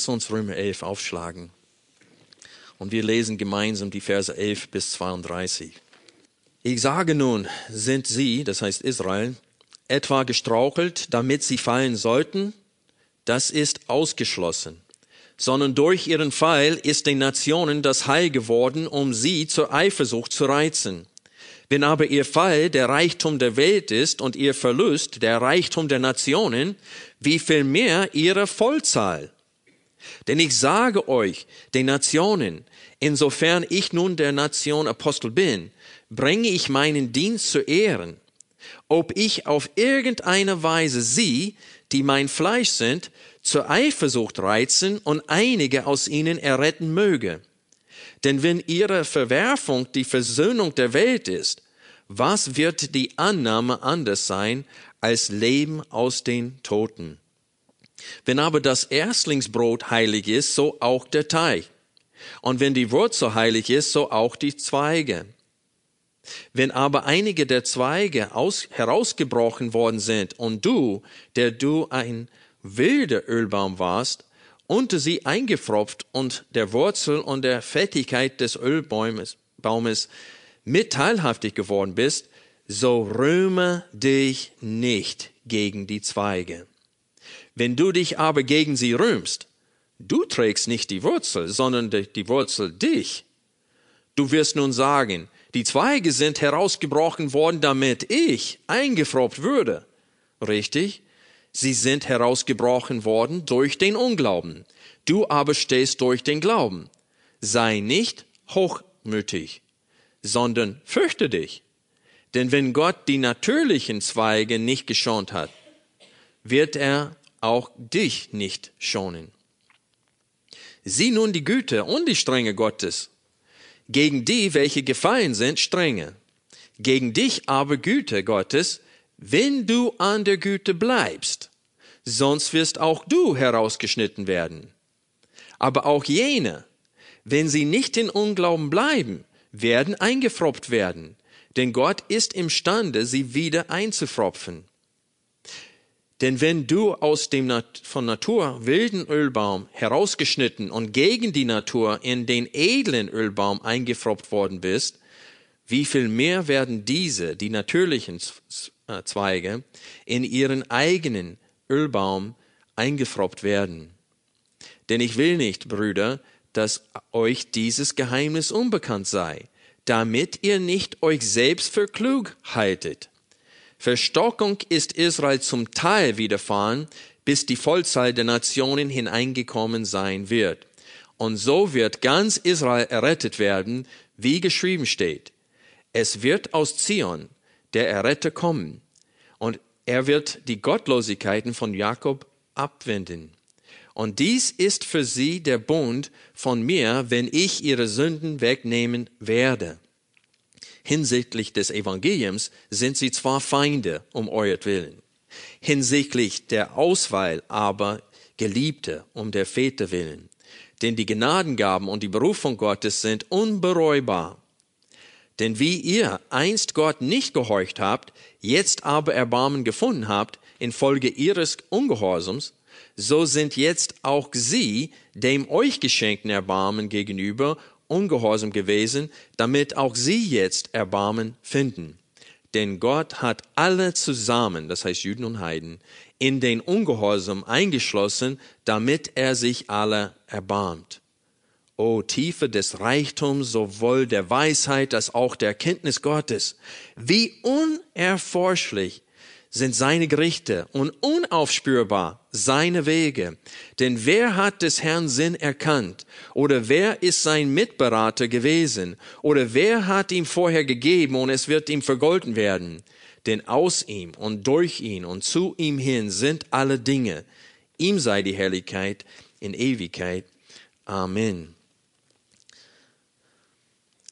Lass uns Römer 11 aufschlagen. Und wir lesen gemeinsam die Verse 11 bis 32. Ich sage nun, sind sie, das heißt Israel, etwa gestrauchelt, damit sie fallen sollten? Das ist ausgeschlossen. Sondern durch ihren Fall ist den Nationen das Heil geworden, um sie zur Eifersucht zu reizen. Wenn aber ihr Fall der Reichtum der Welt ist und ihr Verlust der Reichtum der Nationen, wie viel mehr ihre Vollzahl? Denn ich sage euch, den Nationen, insofern ich nun der Nation Apostel bin, bringe ich meinen Dienst zu Ehren, ob ich auf irgendeine Weise sie, die mein Fleisch sind, zur Eifersucht reizen und einige aus ihnen erretten möge. Denn wenn ihre Verwerfung die Versöhnung der Welt ist, was wird die Annahme anders sein als Leben aus den Toten? Wenn aber das Erstlingsbrot heilig ist, so auch der Teig. Und wenn die Wurzel heilig ist, so auch die Zweige. Wenn aber einige der Zweige aus, herausgebrochen worden sind und du, der du ein wilder Ölbaum warst, unter sie eingefropft und der Wurzel und der Fettigkeit des Ölbaumes Baumes mit teilhaftig geworden bist, so rühme dich nicht gegen die Zweige. Wenn du dich aber gegen sie rühmst, du trägst nicht die Wurzel, sondern die Wurzel dich. Du wirst nun sagen, die Zweige sind herausgebrochen worden, damit ich eingefroppt würde. Richtig? Sie sind herausgebrochen worden durch den Unglauben. Du aber stehst durch den Glauben. Sei nicht hochmütig, sondern fürchte dich. Denn wenn Gott die natürlichen Zweige nicht geschont hat, wird er auch dich nicht schonen. Sieh nun die Güte und die Strenge Gottes. Gegen die, welche gefallen sind, strenge. Gegen dich aber Güte Gottes, wenn du an der Güte bleibst. Sonst wirst auch du herausgeschnitten werden. Aber auch jene, wenn sie nicht in Unglauben bleiben, werden eingefropft werden. Denn Gott ist imstande, sie wieder einzufropfen. Denn wenn du aus dem von Natur wilden Ölbaum herausgeschnitten und gegen die Natur in den edlen Ölbaum eingefroppt worden bist, wie viel mehr werden diese, die natürlichen äh, Zweige, in ihren eigenen Ölbaum eingefroppt werden. Denn ich will nicht, Brüder, dass euch dieses Geheimnis unbekannt sei, damit ihr nicht euch selbst für klug haltet Verstockung ist Israel zum Teil widerfahren, bis die Vollzahl der Nationen hineingekommen sein wird. Und so wird ganz Israel errettet werden, wie geschrieben steht. Es wird aus Zion der Erretter kommen, und er wird die Gottlosigkeiten von Jakob abwenden. Und dies ist für sie der Bund von mir, wenn ich ihre Sünden wegnehmen werde hinsichtlich des Evangeliums sind sie zwar Feinde um euretwillen, hinsichtlich der Auswahl aber Geliebte um der Väter willen. Denn die Gnadengaben und die Berufung Gottes sind unbereubar. Denn wie ihr einst Gott nicht gehorcht habt, jetzt aber Erbarmen gefunden habt, infolge ihres Ungehorsams, so sind jetzt auch sie dem euch geschenkten Erbarmen gegenüber ungehorsam gewesen, damit auch sie jetzt Erbarmen finden. Denn Gott hat alle zusammen, das heißt Juden und Heiden, in den Ungehorsam eingeschlossen, damit er sich alle erbarmt. O Tiefe des Reichtums, sowohl der Weisheit als auch der Kenntnis Gottes. Wie unerforschlich sind seine Gerichte und unaufspürbar seine Wege. Denn wer hat des Herrn Sinn erkannt? Oder wer ist sein Mitberater gewesen? Oder wer hat ihm vorher gegeben und es wird ihm vergolten werden? Denn aus ihm und durch ihn und zu ihm hin sind alle Dinge. Ihm sei die Herrlichkeit in Ewigkeit. Amen.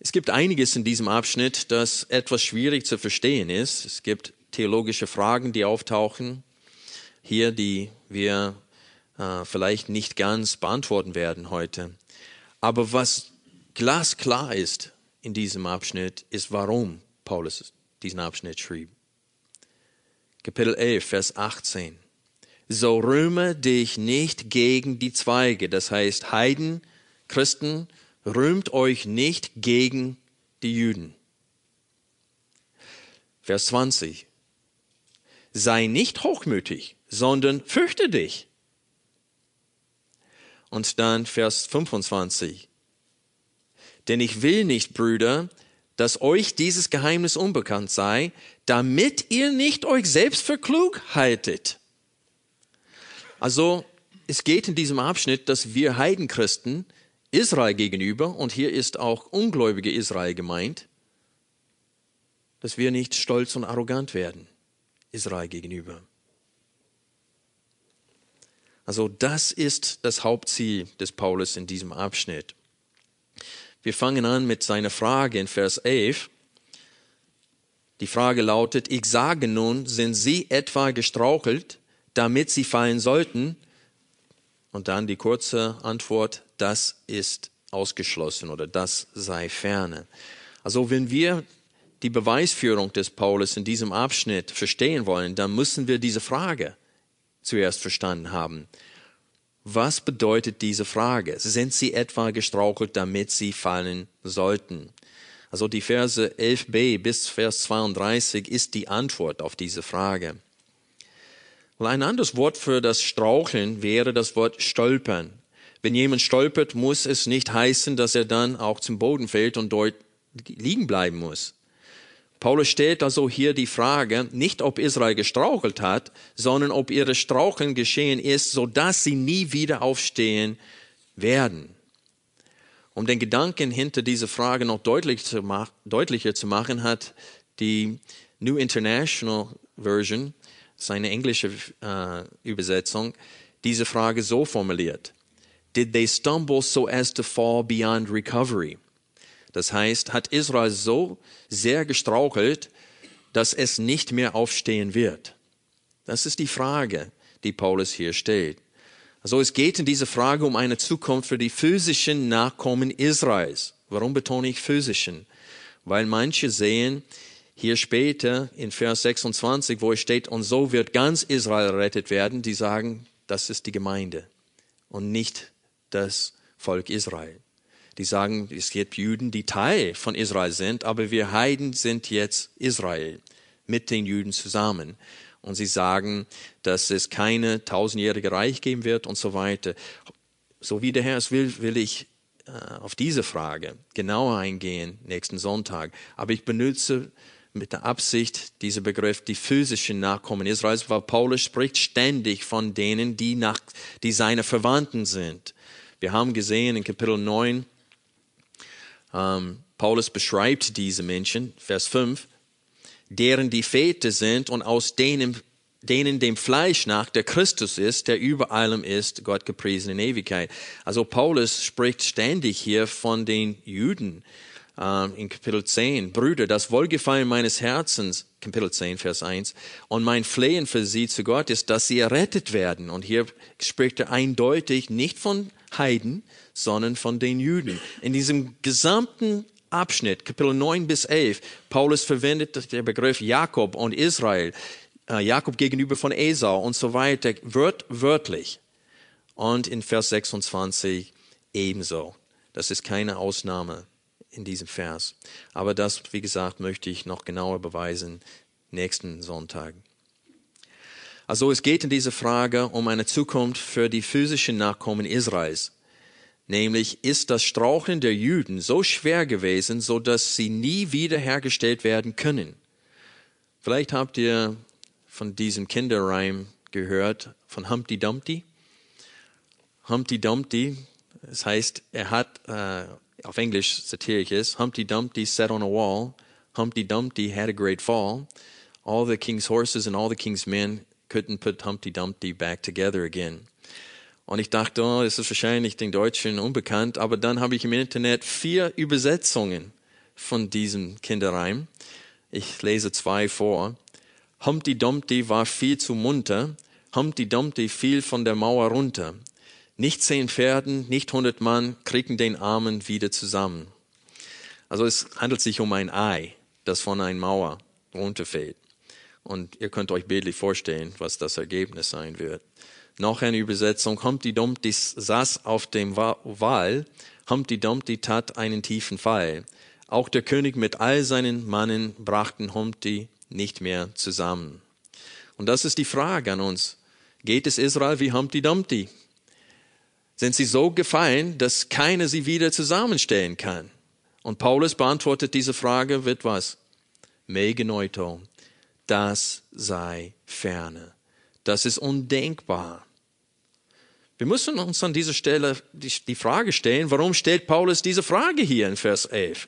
Es gibt einiges in diesem Abschnitt, das etwas schwierig zu verstehen ist. Es gibt theologische Fragen, die auftauchen, hier, die wir äh, vielleicht nicht ganz beantworten werden heute. Aber was glasklar ist in diesem Abschnitt, ist, warum Paulus diesen Abschnitt schrieb. Kapitel 11, Vers 18. So rühme dich nicht gegen die Zweige, das heißt Heiden, Christen, rühmt euch nicht gegen die Juden. Vers 20. Sei nicht hochmütig, sondern fürchte dich. Und dann Vers 25. Denn ich will nicht, Brüder, dass euch dieses Geheimnis unbekannt sei, damit ihr nicht euch selbst für klug haltet. Also es geht in diesem Abschnitt, dass wir Heidenchristen Israel gegenüber, und hier ist auch ungläubige Israel gemeint, dass wir nicht stolz und arrogant werden Israel gegenüber. Also das ist das Hauptziel des Paulus in diesem Abschnitt. Wir fangen an mit seiner Frage in Vers 11. Die Frage lautet, ich sage nun, sind sie etwa gestrauchelt, damit sie fallen sollten? Und dann die kurze Antwort, das ist ausgeschlossen oder das sei ferne. Also wenn wir die Beweisführung des Paulus in diesem Abschnitt verstehen wollen, dann müssen wir diese Frage zuerst verstanden haben. Was bedeutet diese Frage? Sind sie etwa gestrauchelt, damit sie fallen sollten? Also die Verse 11b bis Vers 32 ist die Antwort auf diese Frage. ein anderes Wort für das Straucheln wäre das Wort stolpern. Wenn jemand stolpert, muss es nicht heißen, dass er dann auch zum Boden fällt und dort liegen bleiben muss. Paulus stellt also hier die Frage, nicht ob Israel gestrauchelt hat, sondern ob ihre Straucheln geschehen ist, so dass sie nie wieder aufstehen werden. Um den Gedanken hinter dieser Frage noch deutlich zu deutlicher zu machen, hat die New International Version, seine englische äh, Übersetzung, diese Frage so formuliert. Did they stumble so as to fall beyond recovery? Das heißt, hat Israel so sehr gestrauchelt, dass es nicht mehr aufstehen wird? Das ist die Frage, die Paulus hier stellt. Also es geht in dieser Frage um eine Zukunft für die physischen Nachkommen Israels. Warum betone ich physischen? Weil manche sehen hier später in Vers 26, wo es steht, und so wird ganz Israel errettet werden, die sagen, das ist die Gemeinde und nicht das Volk Israel. Die sagen, es gibt Juden, die Teil von Israel sind, aber wir Heiden sind jetzt Israel mit den Juden zusammen. Und sie sagen, dass es keine tausendjährige Reich geben wird und so weiter. So wie der Herr es will, will ich äh, auf diese Frage genauer eingehen nächsten Sonntag. Aber ich benutze mit der Absicht dieser Begriff die physischen Nachkommen Israels, weil Paulus spricht ständig von denen, die nach, die seine Verwandten sind. Wir haben gesehen in Kapitel 9, ähm, Paulus beschreibt diese Menschen, Vers 5, deren die Väter sind und aus denen, denen dem Fleisch nach der Christus ist, der über allem ist, Gott gepriesen in Ewigkeit. Also Paulus spricht ständig hier von den Juden ähm, in Kapitel 10. Brüder, das Wohlgefallen meines Herzens, Kapitel 10, Vers 1, und mein Flehen für sie zu Gott ist, dass sie errettet werden. Und hier spricht er eindeutig nicht von Heiden, sondern von den Juden. In diesem gesamten Abschnitt, Kapitel 9 bis 11, Paulus verwendet den Begriff Jakob und Israel, äh, Jakob gegenüber von Esau und so weiter, wört, wörtlich. Und in Vers 26 ebenso. Das ist keine Ausnahme in diesem Vers. Aber das, wie gesagt, möchte ich noch genauer beweisen nächsten Sonntag. Also es geht in dieser Frage um eine Zukunft für die physischen Nachkommen Israels. Nämlich ist das Straucheln der Juden so schwer gewesen, so dass sie nie wiederhergestellt werden können. Vielleicht habt ihr von diesem Kinderreim gehört, von Humpty Dumpty. Humpty Dumpty, das heißt, er hat, äh, auf Englisch ich es, Humpty Dumpty sat on a wall, Humpty Dumpty had a great fall, all the king's horses and all the king's men couldn't put Humpty Dumpty back together again. Und ich dachte, oh, das ist wahrscheinlich den Deutschen unbekannt. Aber dann habe ich im Internet vier Übersetzungen von diesem Kinderreim. Ich lese zwei vor. Humpty Dumpty war viel zu munter. Humpty Dumpty fiel von der Mauer runter. Nicht zehn Pferden, nicht hundert Mann kriegen den Armen wieder zusammen. Also es handelt sich um ein Ei, das von einer Mauer runterfällt. Und ihr könnt euch bildlich vorstellen, was das Ergebnis sein wird. Noch eine Übersetzung. Humpty Dumpty saß auf dem Wal. Humpty Dumpty tat einen tiefen Fall. Auch der König mit all seinen Mannen brachten Humpty nicht mehr zusammen. Und das ist die Frage an uns. Geht es Israel wie Humpty Dumpty? Sind sie so gefallen, dass keiner sie wieder zusammenstellen kann? Und Paulus beantwortet diese Frage mit was? Megenoito. Das sei ferne. Das ist undenkbar. Wir müssen uns an dieser Stelle die, Frage stellen, warum stellt Paulus diese Frage hier in Vers 11?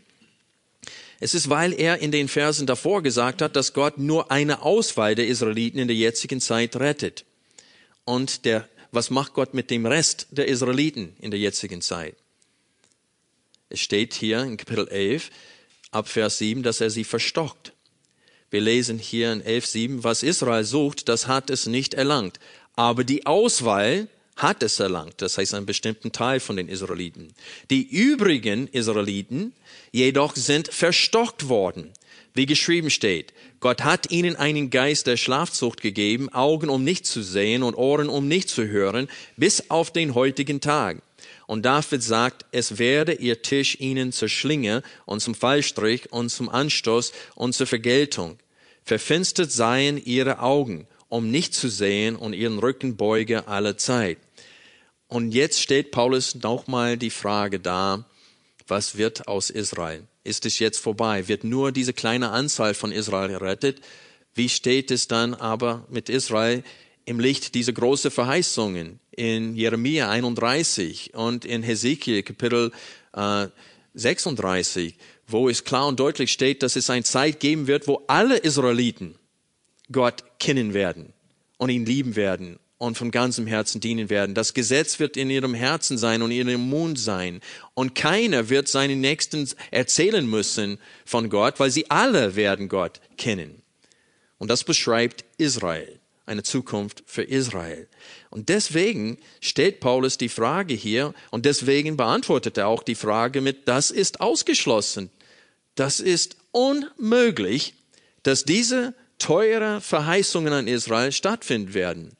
Es ist, weil er in den Versen davor gesagt hat, dass Gott nur eine Auswahl der Israeliten in der jetzigen Zeit rettet. Und der, was macht Gott mit dem Rest der Israeliten in der jetzigen Zeit? Es steht hier in Kapitel 11 ab Vers 7, dass er sie verstockt. Wir lesen hier in 11.7, was Israel sucht, das hat es nicht erlangt. Aber die Auswahl hat es erlangt, das heißt einen bestimmten Teil von den Israeliten. Die übrigen Israeliten jedoch sind verstockt worden, wie geschrieben steht. Gott hat ihnen einen Geist der Schlafzucht gegeben, Augen um nicht zu sehen und Ohren um nicht zu hören, bis auf den heutigen Tag. Und David sagt, es werde ihr Tisch ihnen zur Schlinge und zum Fallstrich und zum Anstoß und zur Vergeltung. Verfinstert seien ihre Augen, um nicht zu sehen und ihren Rücken beuge alle Zeit. Und jetzt steht Paulus nochmal die Frage da, was wird aus Israel? Ist es jetzt vorbei? Wird nur diese kleine Anzahl von Israel gerettet? Wie steht es dann aber mit Israel im Licht dieser großen Verheißungen in Jeremia 31 und in Hesekiel Kapitel äh, 36, wo es klar und deutlich steht, dass es eine Zeit geben wird, wo alle Israeliten Gott kennen werden und ihn lieben werden und von ganzem Herzen dienen werden. Das Gesetz wird in ihrem Herzen sein und in ihrem Mund sein. Und keiner wird seinen Nächsten erzählen müssen von Gott, weil sie alle werden Gott kennen. Und das beschreibt Israel, eine Zukunft für Israel. Und deswegen stellt Paulus die Frage hier und deswegen beantwortet er auch die Frage mit, das ist ausgeschlossen. Das ist unmöglich, dass diese teure Verheißungen an Israel stattfinden werden.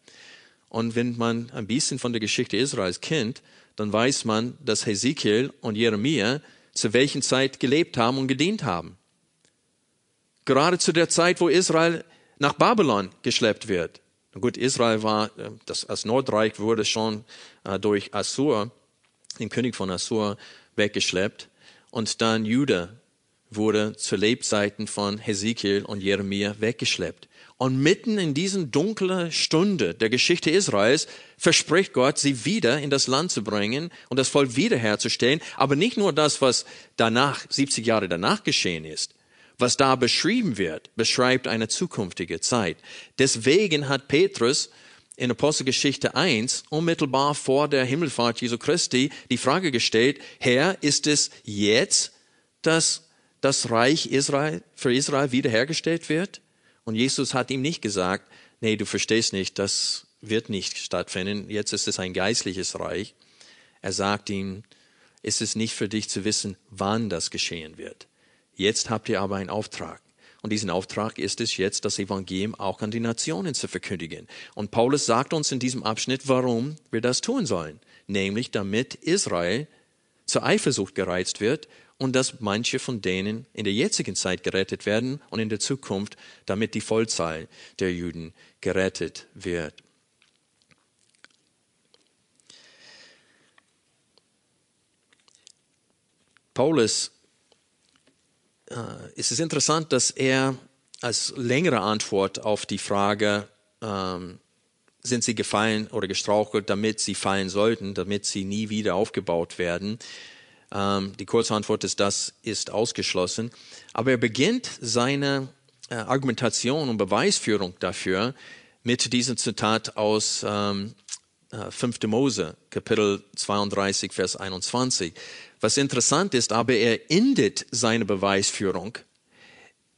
Und wenn man ein bisschen von der Geschichte Israels kennt, dann weiß man, dass Hesekiel und Jeremia zu welchen Zeit gelebt haben und gedient haben. Gerade zu der Zeit, wo Israel nach Babylon geschleppt wird. Gut, Israel war, äh, das, das Nordreich wurde schon äh, durch Assur, den König von Assur, weggeschleppt. Und dann Juda wurde zu Lebzeiten von Hesekiel und Jeremia weggeschleppt. Und mitten in diesen dunklen Stunde der Geschichte Israels verspricht Gott, sie wieder in das Land zu bringen und das Volk wiederherzustellen. Aber nicht nur das, was danach, 70 Jahre danach geschehen ist. Was da beschrieben wird, beschreibt eine zukünftige Zeit. Deswegen hat Petrus in Apostelgeschichte 1 unmittelbar vor der Himmelfahrt Jesu Christi die Frage gestellt, Herr, ist es jetzt, dass das Reich Israel, für Israel wiederhergestellt wird? Und Jesus hat ihm nicht gesagt, nee, du verstehst nicht, das wird nicht stattfinden, jetzt ist es ein geistliches Reich. Er sagt ihm, ist es nicht für dich zu wissen, wann das geschehen wird. Jetzt habt ihr aber einen Auftrag. Und diesen Auftrag ist es jetzt, das Evangelium auch an die Nationen zu verkündigen. Und Paulus sagt uns in diesem Abschnitt, warum wir das tun sollen. Nämlich damit Israel zur Eifersucht gereizt wird und dass manche von denen in der jetzigen Zeit gerettet werden und in der Zukunft, damit die Vollzahl der Juden gerettet wird. Paulus, es ist interessant, dass er als längere Antwort auf die Frage, ähm, sind sie gefallen oder gestrauchelt, damit sie fallen sollten, damit sie nie wieder aufgebaut werden, ähm, die kurze Antwort ist, das ist ausgeschlossen. Aber er beginnt seine äh, Argumentation und Beweisführung dafür mit diesem Zitat aus ähm, äh, 5. Mose, Kapitel 32, Vers 21. Was interessant ist, aber er endet seine Beweisführung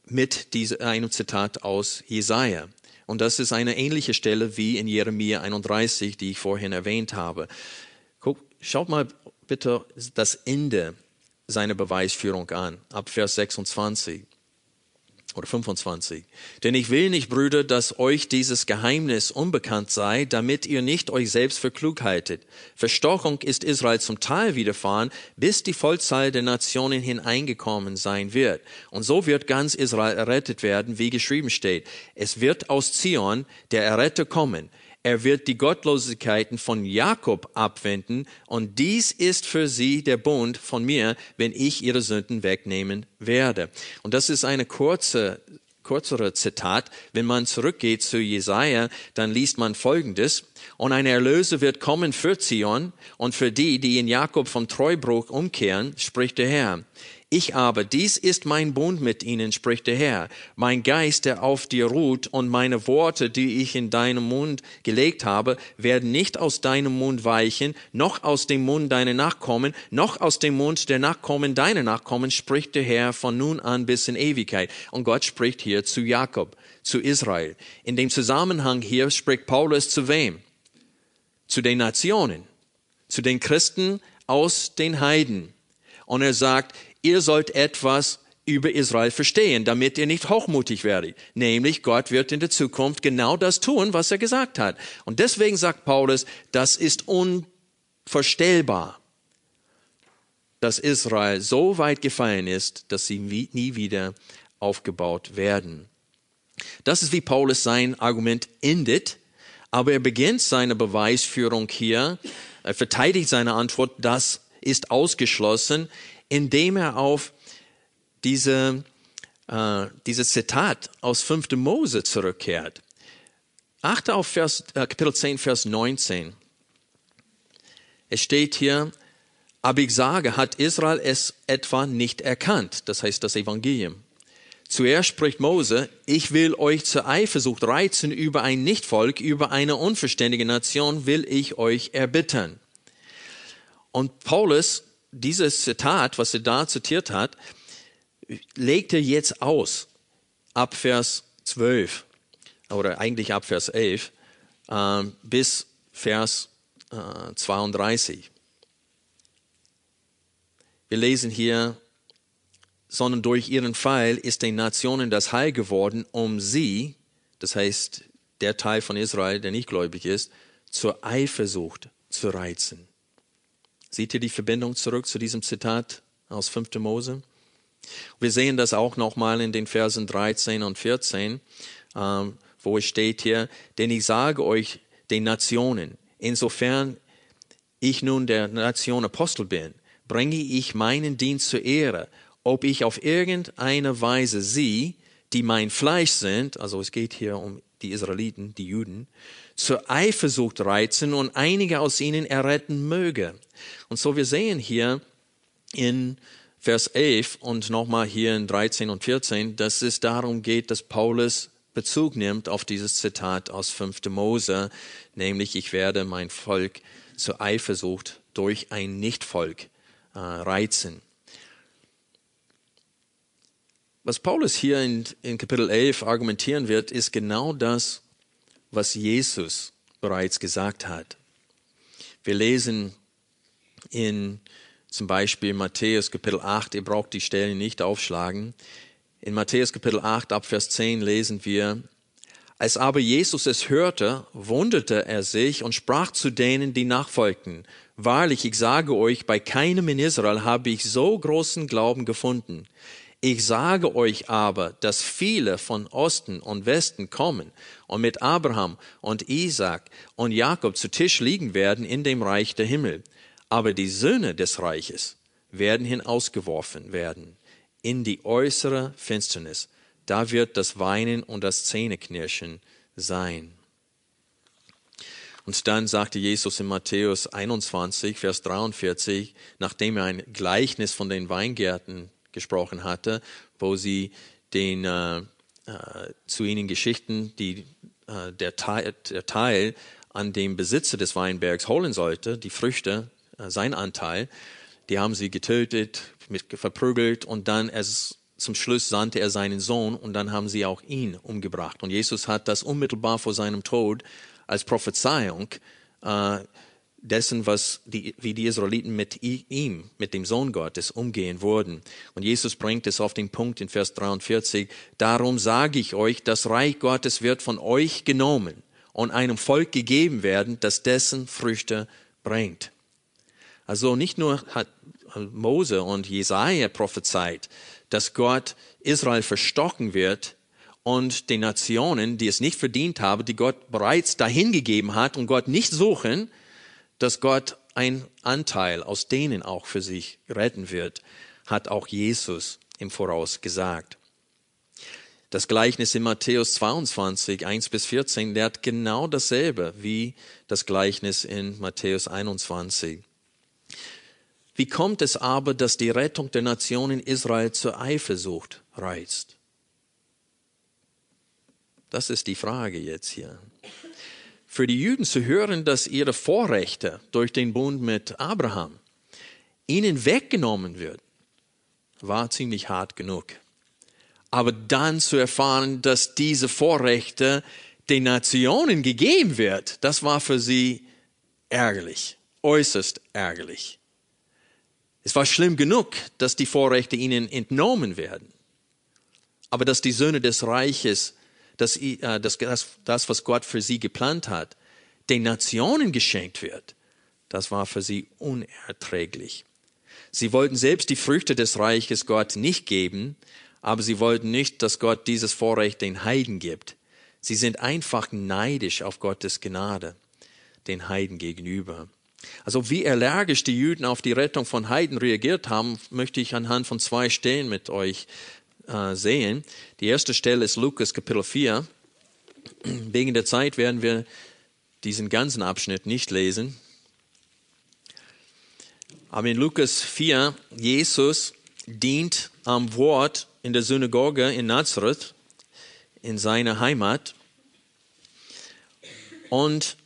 mit diesem, einem Zitat aus Jesaja. Und das ist eine ähnliche Stelle wie in Jeremia 31, die ich vorhin erwähnt habe. Guck, schaut mal bitte das Ende seiner Beweisführung an, ab Vers 26 oder 25. Denn ich will nicht, Brüder, dass euch dieses Geheimnis unbekannt sei, damit ihr nicht euch selbst für klug haltet. Verstochung ist Israel zum Teil widerfahren, bis die Vollzahl der Nationen hineingekommen sein wird. Und so wird ganz Israel errettet werden, wie geschrieben steht. Es wird aus Zion der Erretter kommen. Er wird die Gottlosigkeiten von Jakob abwenden und dies ist für sie der Bund von mir, wenn ich ihre Sünden wegnehmen werde. Und das ist eine kurze, kürzere Zitat. Wenn man zurückgeht zu Jesaja, dann liest man Folgendes. Und ein Erlöser wird kommen für Zion und für die, die in Jakob vom Treubruch umkehren, spricht der Herr. Ich aber, dies ist mein Bund mit ihnen, spricht der Herr, mein Geist, der auf dir ruht, und meine Worte, die ich in deinem Mund gelegt habe, werden nicht aus deinem Mund weichen, noch aus dem Mund deiner Nachkommen, noch aus dem Mund der Nachkommen deiner Nachkommen, spricht der Herr von nun an bis in Ewigkeit. Und Gott spricht hier zu Jakob, zu Israel. In dem Zusammenhang hier spricht Paulus zu wem? Zu den Nationen, zu den Christen aus den Heiden. Und er sagt, ihr sollt etwas über Israel verstehen, damit ihr nicht hochmutig werdet. Nämlich Gott wird in der Zukunft genau das tun, was er gesagt hat. Und deswegen sagt Paulus, das ist unvorstellbar, dass Israel so weit gefallen ist, dass sie nie wieder aufgebaut werden. Das ist wie Paulus sein Argument endet, aber er beginnt seine Beweisführung hier, er verteidigt seine Antwort, das ist ausgeschlossen, indem er auf diese, äh, dieses Zitat aus 5. Mose zurückkehrt. Achte auf Vers, äh, Kapitel 10, Vers 19. Es steht hier, aber ich sage, hat Israel es etwa nicht erkannt? Das heißt das Evangelium. Zuerst spricht Mose, ich will euch zur Eifersucht reizen über ein Nichtvolk, über eine unverständige Nation will ich euch erbittern. Und Paulus dieses Zitat, was er da zitiert hat, legt er jetzt aus ab Vers 12 oder eigentlich ab Vers 11 äh, bis Vers äh, 32. Wir lesen hier, sondern durch ihren Pfeil ist den Nationen das Heil geworden, um sie, das heißt der Teil von Israel, der nicht gläubig ist, zur Eifersucht zu reizen. Seht ihr die Verbindung zurück zu diesem Zitat aus 5. Mose? Wir sehen das auch nochmal in den Versen 13 und 14, ähm, wo es steht hier, denn ich sage euch den Nationen, insofern ich nun der Nation Apostel bin, bringe ich meinen Dienst zur Ehre, ob ich auf irgendeine Weise sie, die mein Fleisch sind, also es geht hier um die Israeliten, die Juden, zur Eifersucht reizen und einige aus ihnen erretten möge. Und so wir sehen hier in Vers 11 und nochmal hier in 13 und 14, dass es darum geht, dass Paulus Bezug nimmt auf dieses Zitat aus 5. Mose, nämlich ich werde mein Volk zur Eifersucht durch ein Nichtvolk äh, reizen. Was Paulus hier in, in Kapitel 11 argumentieren wird, ist genau das, was Jesus bereits gesagt hat. Wir lesen in zum Beispiel Matthäus Kapitel 8, ihr braucht die Stellen nicht aufschlagen. In Matthäus Kapitel 8 ab Vers 10 lesen wir, als aber Jesus es hörte, wunderte er sich und sprach zu denen, die nachfolgten, Wahrlich, ich sage euch, bei keinem in Israel habe ich so großen Glauben gefunden. Ich sage euch aber, dass viele von Osten und Westen kommen und mit Abraham und Isaac und Jakob zu Tisch liegen werden in dem Reich der Himmel. Aber die Söhne des Reiches werden hinausgeworfen werden in die äußere Finsternis. Da wird das Weinen und das Zähneknirschen sein. Und dann sagte Jesus in Matthäus 21, Vers 43, nachdem er ein Gleichnis von den Weingärten gesprochen hatte, wo sie den, äh, äh, zu ihnen Geschichten, die, äh, der, Teil, der Teil an dem Besitzer des Weinbergs holen sollte, die Früchte, äh, sein Anteil, die haben sie getötet, mit, verprügelt und dann es zum Schluss sandte er seinen Sohn und dann haben sie auch ihn umgebracht. Und Jesus hat das unmittelbar vor seinem Tod als Prophezeiung äh, dessen, was die, wie die Israeliten mit ihm, mit dem Sohn Gottes umgehen wurden. Und Jesus bringt es auf den Punkt in Vers 43. Darum sage ich euch, das Reich Gottes wird von euch genommen und einem Volk gegeben werden, das dessen Früchte bringt. Also nicht nur hat Mose und Jesaja prophezeit, dass Gott Israel verstocken wird und den Nationen, die es nicht verdient haben, die Gott bereits dahingegeben hat und Gott nicht suchen, dass Gott ein Anteil aus denen auch für sich retten wird, hat auch Jesus im Voraus gesagt. Das Gleichnis in Matthäus 22, 1 bis 14 lehrt genau dasselbe wie das Gleichnis in Matthäus 21. Wie kommt es aber, dass die Rettung der Nationen Israel zur Eifersucht reizt? Das ist die Frage jetzt hier. Für die Juden zu hören, dass ihre Vorrechte durch den Bund mit Abraham ihnen weggenommen wird, war ziemlich hart genug. Aber dann zu erfahren, dass diese Vorrechte den Nationen gegeben wird, das war für sie ärgerlich, äußerst ärgerlich. Es war schlimm genug, dass die Vorrechte ihnen entnommen werden. Aber dass die Söhne des Reiches, dass, äh, dass, das, was Gott für sie geplant hat, den Nationen geschenkt wird, das war für sie unerträglich. Sie wollten selbst die Früchte des Reiches Gott nicht geben, aber sie wollten nicht, dass Gott dieses Vorrecht den Heiden gibt. Sie sind einfach neidisch auf Gottes Gnade den Heiden gegenüber. Also wie allergisch die Juden auf die Rettung von Heiden reagiert haben, möchte ich anhand von zwei Stellen mit euch äh, sehen. Die erste Stelle ist Lukas Kapitel 4. Wegen der Zeit werden wir diesen ganzen Abschnitt nicht lesen. Aber in Lukas 4, Jesus dient am Wort in der Synagoge in Nazareth, in seiner Heimat. Und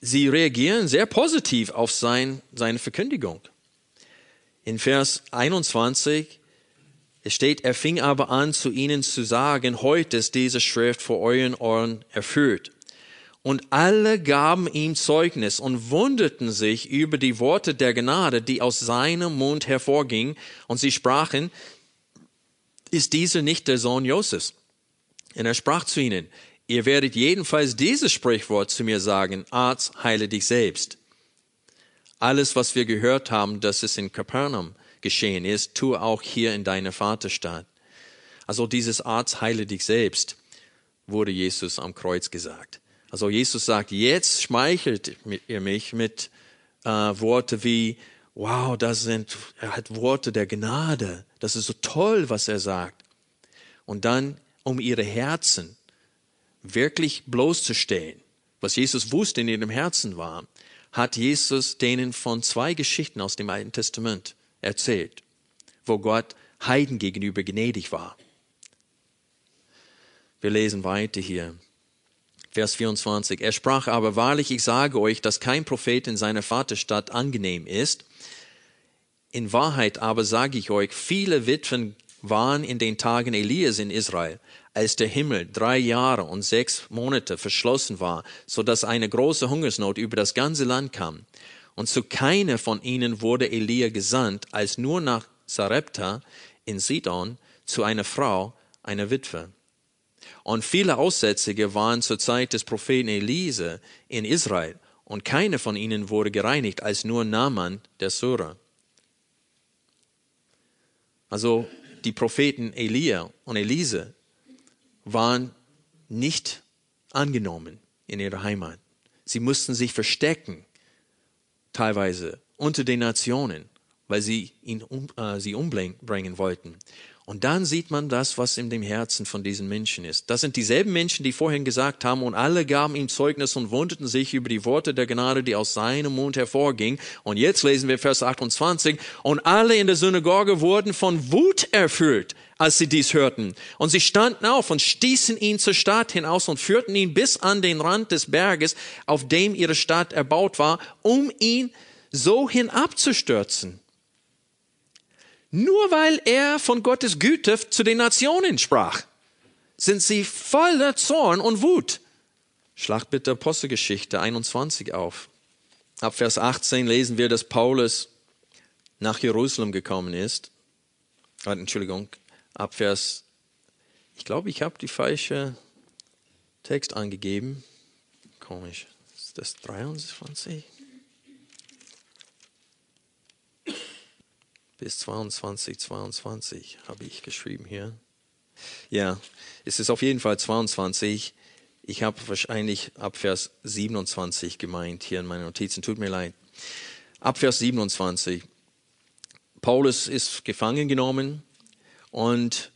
sie reagieren sehr positiv auf sein, seine Verkündigung. In Vers 21 es steht, er fing aber an, zu ihnen zu sagen, heute ist diese Schrift vor euren Ohren erfüllt. Und alle gaben ihm Zeugnis und wunderten sich über die Worte der Gnade, die aus seinem Mund hervorgingen. Und sie sprachen, ist dieser nicht der Sohn Josefs? Und er sprach zu ihnen, Ihr werdet jedenfalls dieses Sprichwort zu mir sagen, Arzt, heile dich selbst. Alles, was wir gehört haben, dass es in Kapernaum geschehen ist, tue auch hier in deiner Vaterstadt. Also dieses Arzt, heile dich selbst, wurde Jesus am Kreuz gesagt. Also Jesus sagt, jetzt schmeichelt ihr mich mit äh, Worte wie, wow, das sind, er hat Worte der Gnade. Das ist so toll, was er sagt. Und dann, um ihre Herzen wirklich bloßzustellen, was Jesus wusste in ihrem Herzen war, hat Jesus denen von zwei Geschichten aus dem Alten Testament erzählt, wo Gott Heiden gegenüber gnädig war. Wir lesen weiter hier. Vers 24. Er sprach aber wahrlich, ich sage euch, dass kein Prophet in seiner Vaterstadt angenehm ist. In Wahrheit aber sage ich euch, viele Witwen waren in den Tagen Elias in Israel, als der Himmel drei Jahre und sechs Monate verschlossen war, so dass eine große Hungersnot über das ganze Land kam. Und zu keiner von ihnen wurde Elia gesandt, als nur nach Sarepta in Sidon zu einer Frau, einer Witwe. Und viele Aussätzige waren zur Zeit des Propheten Elise in Israel, und keine von ihnen wurde gereinigt, als nur Naaman der Sura. Also die Propheten Elia und Elise waren nicht angenommen in ihrer Heimat. Sie mussten sich verstecken, teilweise unter den Nationen, weil sie ihn um, äh, sie umbringen wollten. Und dann sieht man das, was in dem Herzen von diesen Menschen ist. Das sind dieselben Menschen, die vorhin gesagt haben, und alle gaben ihm Zeugnis und wunderten sich über die Worte der Gnade, die aus seinem Mund hervorgingen. Und jetzt lesen wir Vers 28, und alle in der Synagoge wurden von Wut erfüllt, als sie dies hörten. Und sie standen auf und stießen ihn zur Stadt hinaus und führten ihn bis an den Rand des Berges, auf dem ihre Stadt erbaut war, um ihn so hinabzustürzen. Nur weil er von Gottes Güte zu den Nationen sprach, sind sie voller Zorn und Wut. Schlag bitte Apostelgeschichte 21 auf. Ab Vers 18 lesen wir, dass Paulus nach Jerusalem gekommen ist. Ah, Entschuldigung, ab Vers, ich glaube, ich habe die falsche Text angegeben. Komisch. Ist das 23? Bis 22, 22 habe ich geschrieben hier. Ja, es ist auf jeden Fall 22. Ich habe wahrscheinlich ab Vers 27 gemeint hier in meinen Notizen. Tut mir leid. Ab Vers 27. Paulus ist gefangen genommen und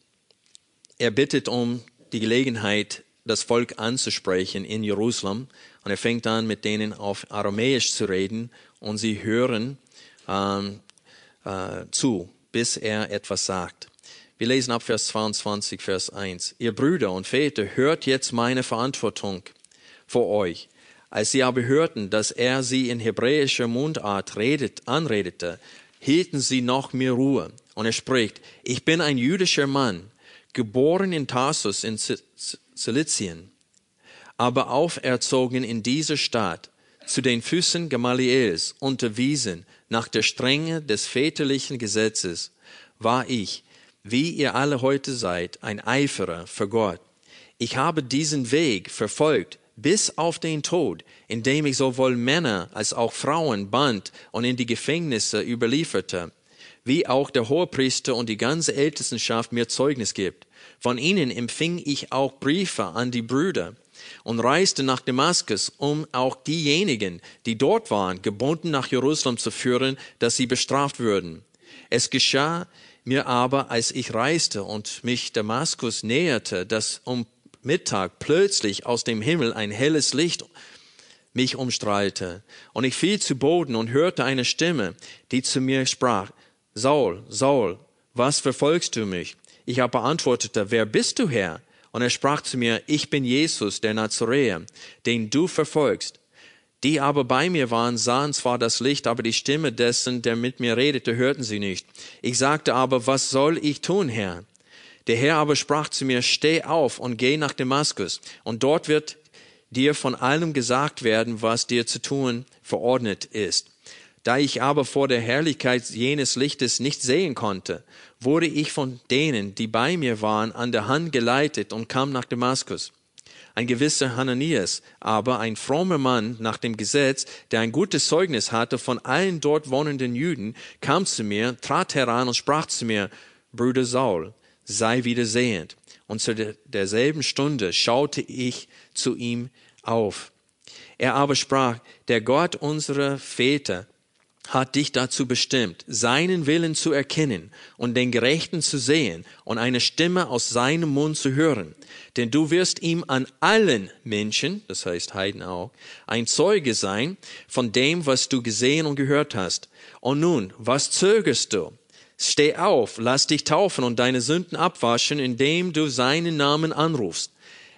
er bittet um die Gelegenheit, das Volk anzusprechen in Jerusalem. Und er fängt an, mit denen auf Aramäisch zu reden und sie hören ähm, äh, zu, bis er etwas sagt. Wir lesen ab Vers 22, Vers 1. Ihr Brüder und Väter, hört jetzt meine Verantwortung vor euch. Als sie aber hörten, dass er sie in hebräischer Mundart redet, anredete, hielten sie noch mehr Ruhe. Und er spricht, ich bin ein jüdischer Mann, geboren in Tarsus in Silizien, aber auferzogen in dieser Stadt, zu den Füßen Gamaliels, unterwiesen nach der Strenge des väterlichen Gesetzes, war ich, wie ihr alle heute seid, ein Eiferer für Gott. Ich habe diesen Weg verfolgt bis auf den Tod, indem ich sowohl Männer als auch Frauen band und in die Gefängnisse überlieferte, wie auch der Hohepriester und die ganze Ältestenschaft mir Zeugnis gibt. Von ihnen empfing ich auch Briefe an die Brüder und reiste nach Damaskus, um auch diejenigen, die dort waren, gebunden nach Jerusalem zu führen, dass sie bestraft würden. Es geschah mir aber, als ich reiste und mich Damaskus näherte, dass um Mittag plötzlich aus dem Himmel ein helles Licht mich umstrahlte. Und ich fiel zu Boden und hörte eine Stimme, die zu mir sprach, Saul, Saul, was verfolgst du mich? Ich aber antwortete, wer bist du, Herr? Und er sprach zu mir, ich bin Jesus, der Nazaräer, den du verfolgst. Die aber bei mir waren, sahen zwar das Licht, aber die Stimme dessen, der mit mir redete, hörten sie nicht. Ich sagte aber, was soll ich tun, Herr? Der Herr aber sprach zu mir, steh auf und geh nach Damaskus, und dort wird dir von allem gesagt werden, was dir zu tun verordnet ist. Da ich aber vor der Herrlichkeit jenes Lichtes nicht sehen konnte, wurde ich von denen, die bei mir waren, an der Hand geleitet und kam nach Damaskus. Ein gewisser Hananias, aber ein frommer Mann nach dem Gesetz, der ein gutes Zeugnis hatte von allen dort wohnenden Juden, kam zu mir, trat heran und sprach zu mir, Bruder Saul, sei wieder sehend. Und zu derselben Stunde schaute ich zu ihm auf. Er aber sprach, der Gott unserer Väter hat dich dazu bestimmt, seinen Willen zu erkennen und den Gerechten zu sehen und eine Stimme aus seinem Mund zu hören. Denn du wirst ihm an allen Menschen, das heißt Heiden auch, ein Zeuge sein von dem, was du gesehen und gehört hast. Und nun, was zögerst du? Steh auf, lass dich taufen und deine Sünden abwaschen, indem du seinen Namen anrufst.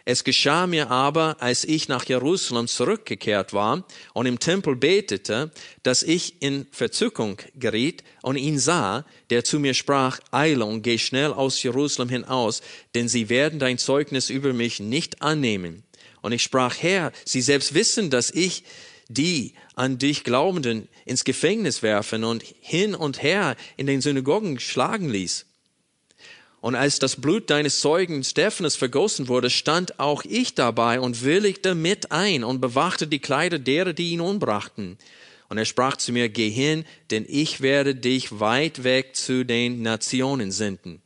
Es geschah mir aber, als ich nach Jerusalem zurückgekehrt war und im Tempel betete, dass ich in Verzückung geriet und ihn sah, der zu mir sprach, eile und geh schnell aus Jerusalem hinaus, denn sie werden dein Zeugnis über mich nicht annehmen. Und ich sprach, Herr, sie selbst wissen, dass ich die an dich Glaubenden ins Gefängnis werfen und hin und her in den Synagogen schlagen ließ. Und als das Blut deines Zeugen Stephanus vergossen wurde, stand auch ich dabei und willigte mit ein und bewachte die Kleider derer, die ihn umbrachten. Und er sprach zu mir, geh hin, denn ich werde dich weit weg zu den Nationen senden.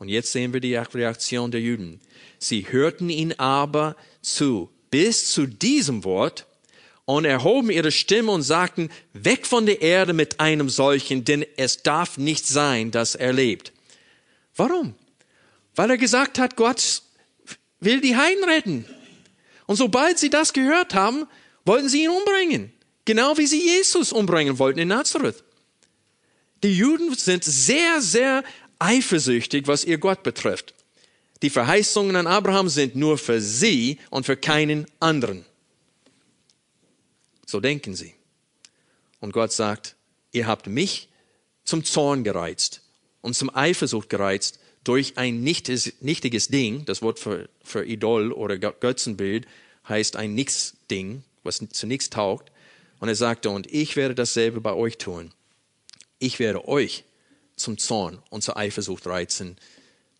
Und jetzt sehen wir die Reaktion der Juden. Sie hörten ihn aber zu, bis zu diesem Wort, und erhoben ihre Stimme und sagten, weg von der Erde mit einem solchen, denn es darf nicht sein, dass er lebt. Warum? Weil er gesagt hat, Gott will die Heiden retten. Und sobald sie das gehört haben, wollten sie ihn umbringen. Genau wie sie Jesus umbringen wollten in Nazareth. Die Juden sind sehr, sehr eifersüchtig, was ihr Gott betrifft. Die Verheißungen an Abraham sind nur für sie und für keinen anderen. So denken sie. Und Gott sagt, ihr habt mich zum Zorn gereizt und zum Eifersucht gereizt durch ein nichtiges Ding, das Wort für, für Idol oder Götzenbild heißt ein Nichtsding, was zu nichts taugt. Und er sagte, und ich werde dasselbe bei euch tun. Ich werde euch zum Zorn und zur Eifersucht reizen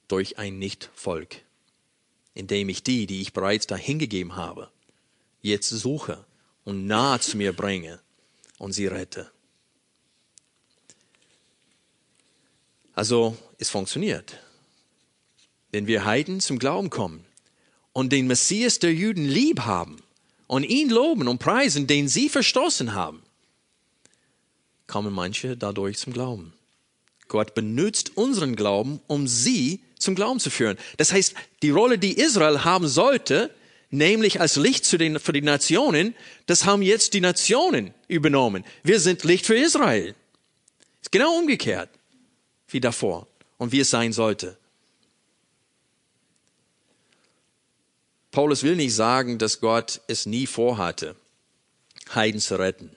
durch ein Nichtvolk, indem ich die, die ich bereits dahingegeben habe, jetzt suche und nahe zu mir bringe und sie rette. Also es funktioniert. Wenn wir Heiden zum Glauben kommen und den Messias der Juden lieb haben und ihn loben und preisen, den sie verstoßen haben, kommen manche dadurch zum Glauben. Gott benutzt unseren Glauben, um sie zum Glauben zu führen. Das heißt, die Rolle, die Israel haben sollte, nämlich als Licht den, für die Nationen, das haben jetzt die Nationen übernommen. Wir sind Licht für Israel. Ist genau umgekehrt wie davor und wie es sein sollte. Paulus will nicht sagen, dass Gott es nie vorhatte, Heiden zu retten.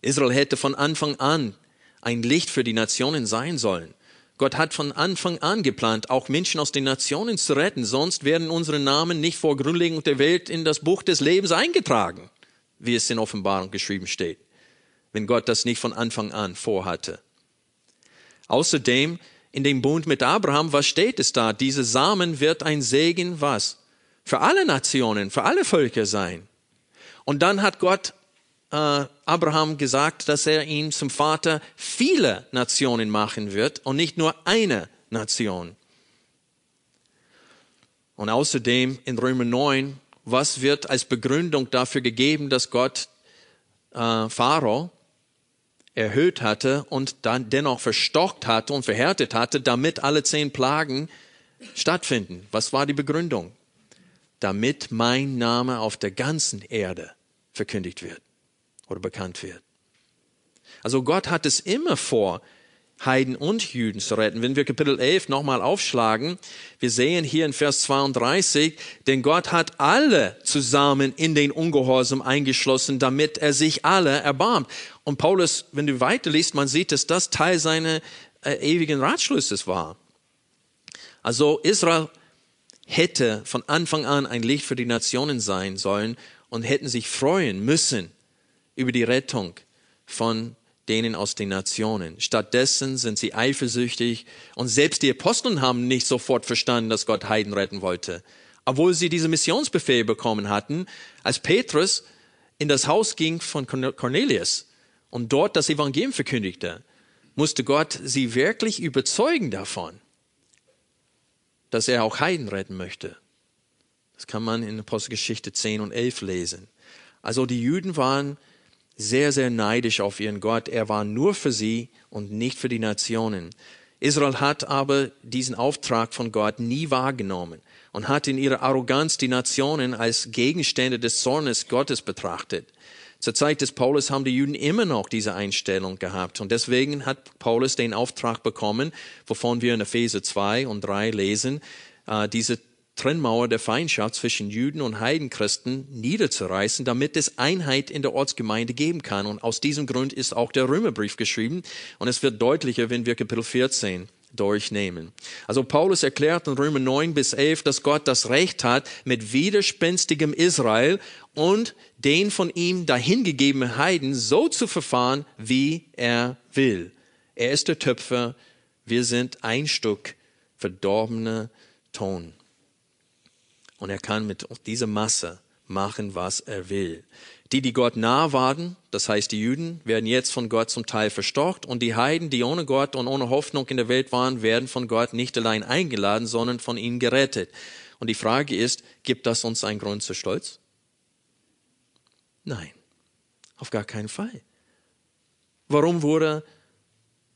Israel hätte von Anfang an ein Licht für die Nationen sein sollen. Gott hat von Anfang an geplant, auch Menschen aus den Nationen zu retten, sonst werden unsere Namen nicht vor Grundlegung der Welt in das Buch des Lebens eingetragen, wie es in Offenbarung geschrieben steht, wenn Gott das nicht von Anfang an vorhatte. Außerdem in dem Bund mit Abraham, was steht es da? Diese Samen wird ein Segen, was? Für alle Nationen, für alle Völker sein. Und dann hat Gott äh, Abraham gesagt, dass er ihn zum Vater viele Nationen machen wird und nicht nur eine Nation. Und außerdem in Römer 9, was wird als Begründung dafür gegeben, dass Gott äh, Pharao erhöht hatte und dann dennoch verstockt hatte und verhärtet hatte, damit alle zehn Plagen stattfinden. Was war die Begründung? Damit mein Name auf der ganzen Erde verkündigt wird oder bekannt wird. Also Gott hat es immer vor, Heiden und Juden zu retten. Wenn wir Kapitel 11 nochmal aufschlagen, wir sehen hier in Vers 32, denn Gott hat alle zusammen in den Ungehorsam eingeschlossen, damit er sich alle erbarmt. Und Paulus, wenn du weiterliest, man sieht, dass das Teil seiner äh, ewigen Ratschlusses war. Also Israel hätte von Anfang an ein Licht für die Nationen sein sollen und hätten sich freuen müssen über die Rettung von denen aus den Nationen. Stattdessen sind sie eifersüchtig und selbst die Aposteln haben nicht sofort verstanden, dass Gott Heiden retten wollte. Obwohl sie diese Missionsbefehl bekommen hatten, als Petrus in das Haus ging von Cornelius und dort das Evangelium verkündigte, musste Gott sie wirklich überzeugen davon, dass er auch Heiden retten möchte. Das kann man in Apostelgeschichte 10 und 11 lesen. Also die Juden waren sehr, sehr neidisch auf ihren Gott. Er war nur für sie und nicht für die Nationen. Israel hat aber diesen Auftrag von Gott nie wahrgenommen und hat in ihrer Arroganz die Nationen als Gegenstände des Zornes Gottes betrachtet. Zur Zeit des Paulus haben die Juden immer noch diese Einstellung gehabt und deswegen hat Paulus den Auftrag bekommen, wovon wir in Epheser 2 und 3 lesen, äh, diese Trennmauer der Feindschaft zwischen Juden und Heidenchristen niederzureißen, damit es Einheit in der Ortsgemeinde geben kann. Und aus diesem Grund ist auch der Römerbrief geschrieben. Und es wird deutlicher, wenn wir Kapitel 14 durchnehmen. Also Paulus erklärt in Römer 9 bis 11, dass Gott das Recht hat, mit widerspenstigem Israel und den von ihm dahingegebenen Heiden so zu verfahren, wie er will. Er ist der Töpfer, wir sind ein Stück verdorbener Ton. Und er kann mit dieser Masse machen, was er will. Die, die Gott nah waren, das heißt die Juden, werden jetzt von Gott zum Teil verstockt und die Heiden, die ohne Gott und ohne Hoffnung in der Welt waren, werden von Gott nicht allein eingeladen, sondern von ihnen gerettet. Und die Frage ist, gibt das uns einen Grund zu Stolz? Nein, auf gar keinen Fall. Warum wurde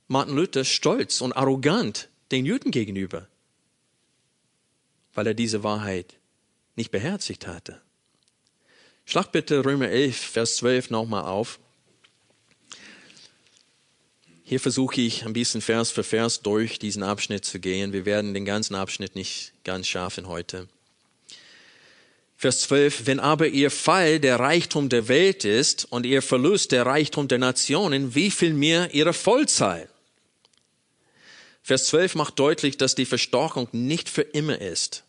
Martin Luther stolz und arrogant den Juden gegenüber? Weil er diese Wahrheit nicht beherzigt hatte. Schlag bitte Römer 11, Vers 12 nochmal auf. Hier versuche ich ein bisschen Vers für Vers durch diesen Abschnitt zu gehen. Wir werden den ganzen Abschnitt nicht ganz schaffen heute. Vers 12, wenn aber ihr Fall der Reichtum der Welt ist und ihr Verlust der Reichtum der Nationen, wie viel mehr ihre Vollzahl? Vers 12 macht deutlich, dass die Verstockung nicht für immer ist.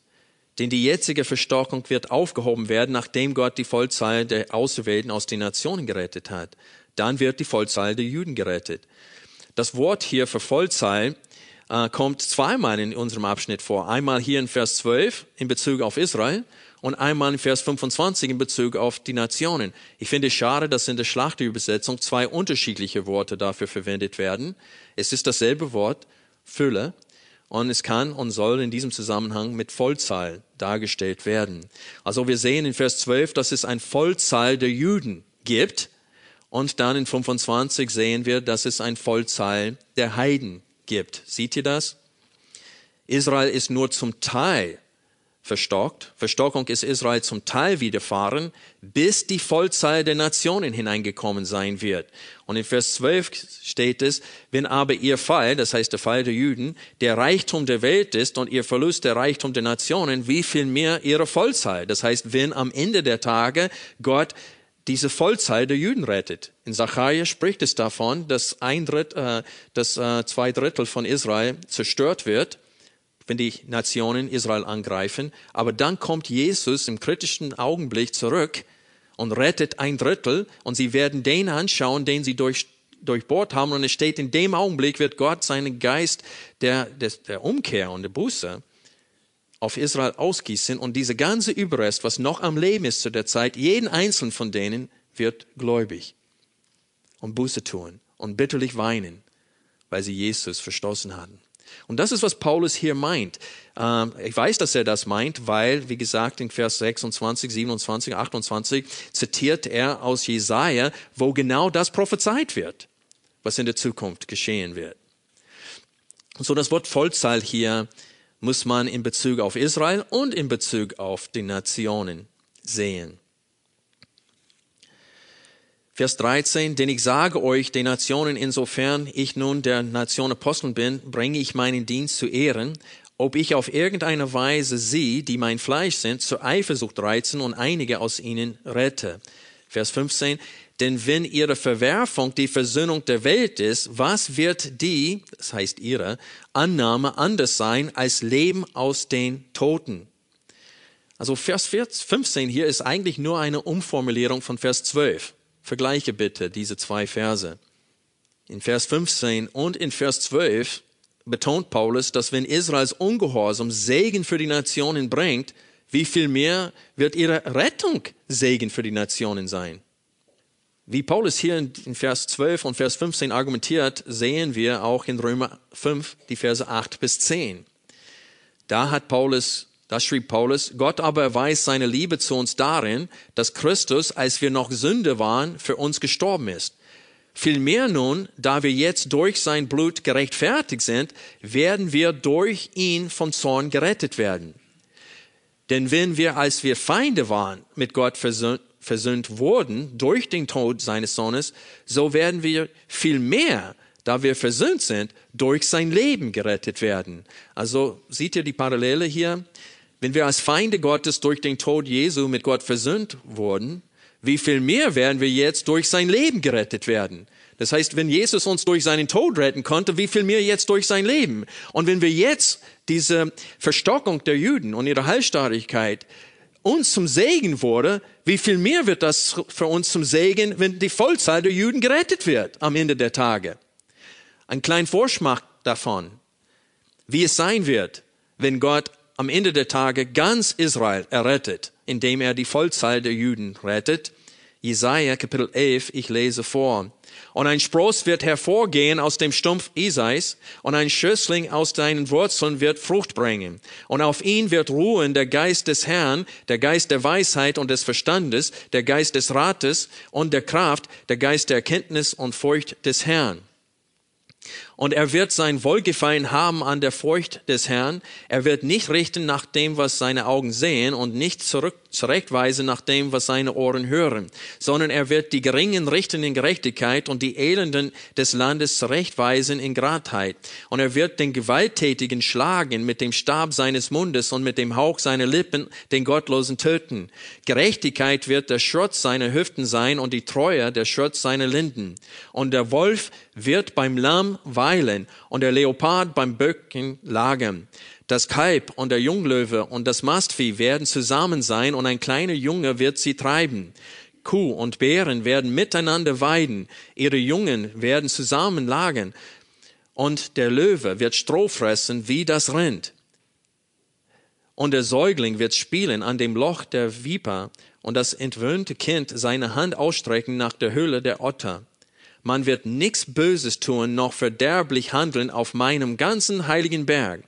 Denn die jetzige Verstockung wird aufgehoben werden, nachdem Gott die Vollzahl der Auserwählten aus den Nationen gerettet hat. Dann wird die Vollzahl der Juden gerettet. Das Wort hier für Vollzahl äh, kommt zweimal in unserem Abschnitt vor. Einmal hier in Vers 12 in Bezug auf Israel und einmal in Vers 25 in Bezug auf die Nationen. Ich finde es schade, dass in der Schlachterübersetzung zwei unterschiedliche Worte dafür verwendet werden. Es ist dasselbe Wort, Fülle, und es kann und soll in diesem Zusammenhang mit Vollzahl dargestellt werden. Also wir sehen in Vers 12, dass es ein Vollzahl der Juden gibt, und dann in 25 sehen wir, dass es ein Vollzahl der Heiden gibt. Seht ihr das? Israel ist nur zum Teil verstockt. Verstockung ist Israel zum Teil widerfahren, bis die Vollzahl der Nationen hineingekommen sein wird. Und in Vers 12 steht es, wenn aber ihr Fall, das heißt der Fall der Juden, der Reichtum der Welt ist und ihr Verlust der Reichtum der Nationen, wie viel mehr ihre Vollzahl. Das heißt, wenn am Ende der Tage Gott diese Vollzahl der Juden rettet. In Zachariah spricht es davon, dass ein Drittel, äh, dass äh, zwei Drittel von Israel zerstört wird, wenn die Nationen Israel angreifen. Aber dann kommt Jesus im kritischen Augenblick zurück und rettet ein Drittel und sie werden den anschauen, den sie durch, durchbohrt haben. Und es steht, in dem Augenblick wird Gott seinen Geist der, der, der Umkehr und der Buße auf Israel ausgießen und diese ganze Überrest, was noch am Leben ist zu der Zeit, jeden einzelnen von denen wird gläubig und Buße tun und bitterlich weinen, weil sie Jesus verstoßen hatten. Und das ist, was Paulus hier meint. Ähm, ich weiß, dass er das meint, weil, wie gesagt, in Vers 26, 27, 28 zitiert er aus Jesaja, wo genau das prophezeit wird, was in der Zukunft geschehen wird. Und so das Wort Vollzahl hier muss man in Bezug auf Israel und in Bezug auf die Nationen sehen. Vers 13, denn ich sage euch, den Nationen, insofern ich nun der Nation Apostel bin, bringe ich meinen Dienst zu Ehren, ob ich auf irgendeine Weise sie, die mein Fleisch sind, zur Eifersucht reizen und einige aus ihnen rette. Vers 15, denn wenn ihre Verwerfung die Versöhnung der Welt ist, was wird die, das heißt ihre, Annahme anders sein als Leben aus den Toten? Also Vers 15 hier ist eigentlich nur eine Umformulierung von Vers 12. Vergleiche bitte diese zwei Verse. In Vers 15 und in Vers 12 betont Paulus, dass wenn Israels Ungehorsam Segen für die Nationen bringt, wie viel mehr wird ihre Rettung Segen für die Nationen sein? Wie Paulus hier in Vers 12 und Vers 15 argumentiert, sehen wir auch in Römer 5, die Verse 8 bis 10. Da hat Paulus, da schrieb Paulus, Gott aber erweist seine Liebe zu uns darin, dass Christus, als wir noch Sünde waren, für uns gestorben ist. Vielmehr nun, da wir jetzt durch sein Blut gerechtfertigt sind, werden wir durch ihn vom Zorn gerettet werden. Denn wenn wir, als wir Feinde waren, mit Gott versöhnt, versöhnt wurden durch den Tod seines Sohnes, so werden wir viel mehr, da wir versöhnt sind, durch sein Leben gerettet werden. Also seht ihr die Parallele hier? Wenn wir als Feinde Gottes durch den Tod Jesu mit Gott versöhnt wurden, wie viel mehr werden wir jetzt durch sein Leben gerettet werden? Das heißt, wenn Jesus uns durch seinen Tod retten konnte, wie viel mehr jetzt durch sein Leben? Und wenn wir jetzt diese Verstockung der Juden und ihre Heilstarrigkeit uns zum Segen wurde, wie viel mehr wird das für uns zum Segen, wenn die Vollzahl der Juden gerettet wird am Ende der Tage? Ein kleiner Vorschmack davon, wie es sein wird, wenn Gott am Ende der Tage ganz Israel errettet, indem er die Vollzahl der Juden rettet. Jesaja Kapitel 11, ich lese vor. Und ein Spross wird hervorgehen aus dem Stumpf Isais, und ein Schössling aus deinen Wurzeln wird Frucht bringen. Und auf ihn wird ruhen der Geist des Herrn, der Geist der Weisheit und des Verstandes, der Geist des Rates und der Kraft, der Geist der Erkenntnis und Furcht des Herrn. Und er wird sein Wohlgefallen haben an der Furcht des Herrn. Er wird nicht richten nach dem, was seine Augen sehen und nicht zurück, zurechtweisen nach dem, was seine Ohren hören, sondern er wird die Geringen richten in Gerechtigkeit und die Elenden des Landes zurechtweisen in Gradheit. Und er wird den Gewalttätigen schlagen mit dem Stab seines Mundes und mit dem Hauch seiner Lippen den Gottlosen töten. Gerechtigkeit wird der Schutz seiner Hüften sein und die Treue der Schutz seiner Linden. Und der Wolf wird beim Lamm weilen und der Leopard beim Böcken lagern. Das Kalb und der Junglöwe und das Mastvieh werden zusammen sein und ein kleiner Junge wird sie treiben. Kuh und Bären werden miteinander weiden, ihre Jungen werden zusammen lagern und der Löwe wird Stroh fressen wie das Rind. Und der Säugling wird spielen an dem Loch der Viper und das entwöhnte Kind seine Hand ausstrecken nach der Höhle der Otter. Man wird nichts Böses tun, noch verderblich handeln auf meinem ganzen heiligen Berg.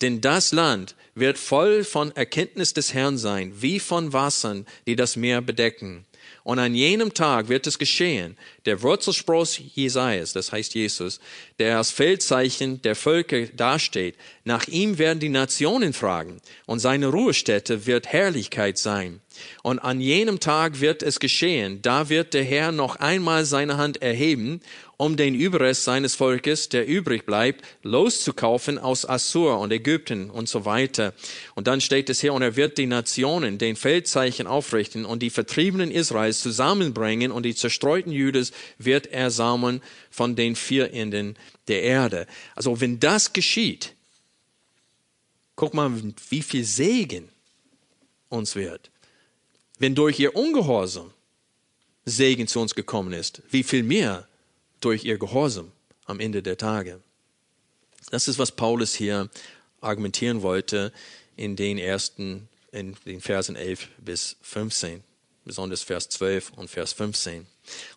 Denn das Land wird voll von Erkenntnis des Herrn sein, wie von Wassern, die das Meer bedecken. Und an jenem Tag wird es geschehen, der Wurzelspross Jesajas, das heißt Jesus, der als Feldzeichen der Völker dasteht. Nach ihm werden die Nationen fragen und seine Ruhestätte wird Herrlichkeit sein. Und an jenem Tag wird es geschehen, da wird der Herr noch einmal seine Hand erheben um den Überrest seines Volkes, der übrig bleibt, loszukaufen aus Assur und Ägypten und so weiter. Und dann steht es hier, und er wird die Nationen den Feldzeichen aufrichten und die Vertriebenen Israels zusammenbringen und die zerstreuten Jüdes wird er sammeln von den vier Enden der Erde. Also wenn das geschieht, guck mal, wie viel Segen uns wird. Wenn durch ihr Ungehorsam Segen zu uns gekommen ist, wie viel mehr durch ihr Gehorsam am Ende der Tage. Das ist, was Paulus hier argumentieren wollte in den ersten, in den Versen 11 bis 15, besonders Vers 12 und Vers 15.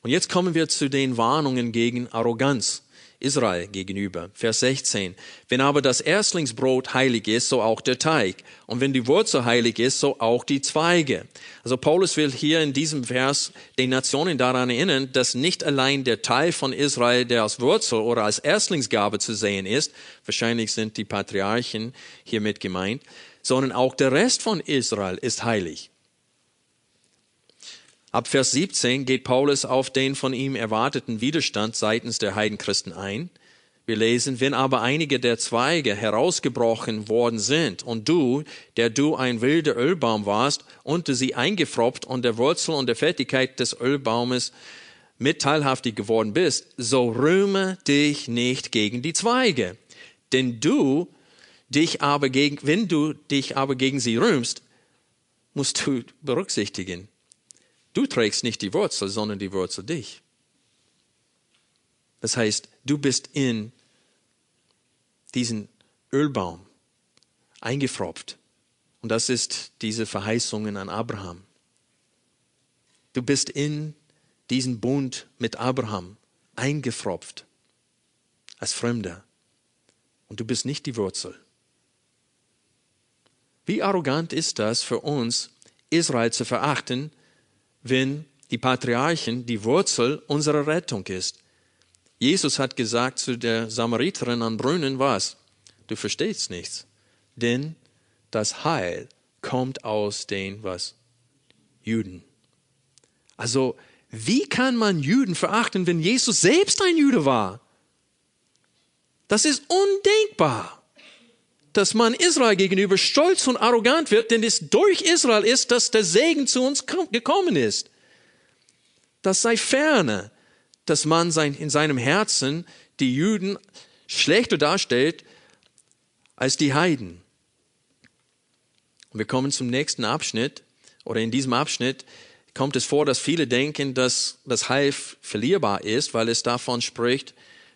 Und jetzt kommen wir zu den Warnungen gegen Arroganz. Israel gegenüber. Vers 16. Wenn aber das Erstlingsbrot heilig ist, so auch der Teig. Und wenn die Wurzel heilig ist, so auch die Zweige. Also Paulus will hier in diesem Vers den Nationen daran erinnern, dass nicht allein der Teil von Israel, der als Wurzel oder als Erstlingsgabe zu sehen ist, wahrscheinlich sind die Patriarchen hiermit gemeint, sondern auch der Rest von Israel ist heilig. Ab Vers 17 geht Paulus auf den von ihm erwarteten Widerstand seitens der Heidenchristen ein. Wir lesen, wenn aber einige der Zweige herausgebrochen worden sind und du, der du ein wilder Ölbaum warst, unter sie eingefropft und der Wurzel und der Fettigkeit des Ölbaumes mitteilhaftig geworden bist, so rühme dich nicht gegen die Zweige. Denn du dich aber gegen, wenn du dich aber gegen sie rühmst, musst du berücksichtigen, Du trägst nicht die Wurzel, sondern die Wurzel dich. Das heißt, du bist in diesen Ölbaum eingefropft. Und das ist diese Verheißungen an Abraham. Du bist in diesen Bund mit Abraham eingefropft als Fremder. Und du bist nicht die Wurzel. Wie arrogant ist das für uns, Israel zu verachten, wenn die Patriarchen die Wurzel unserer Rettung ist. Jesus hat gesagt zu der Samariterin an Brunnen was? Du verstehst nichts. Denn das Heil kommt aus den was? Juden. Also, wie kann man Juden verachten, wenn Jesus selbst ein Jude war? Das ist undenkbar, dass man Israel gegenüber stolz und arrogant wird, denn es durch Israel ist, dass der Segen zu uns gekommen ist. Das sei ferne, dass man in seinem Herzen die Juden schlechter darstellt als die Heiden. Und wir kommen zum nächsten Abschnitt, oder in diesem Abschnitt kommt es vor, dass viele denken, dass das Heil verlierbar ist, weil es davon spricht,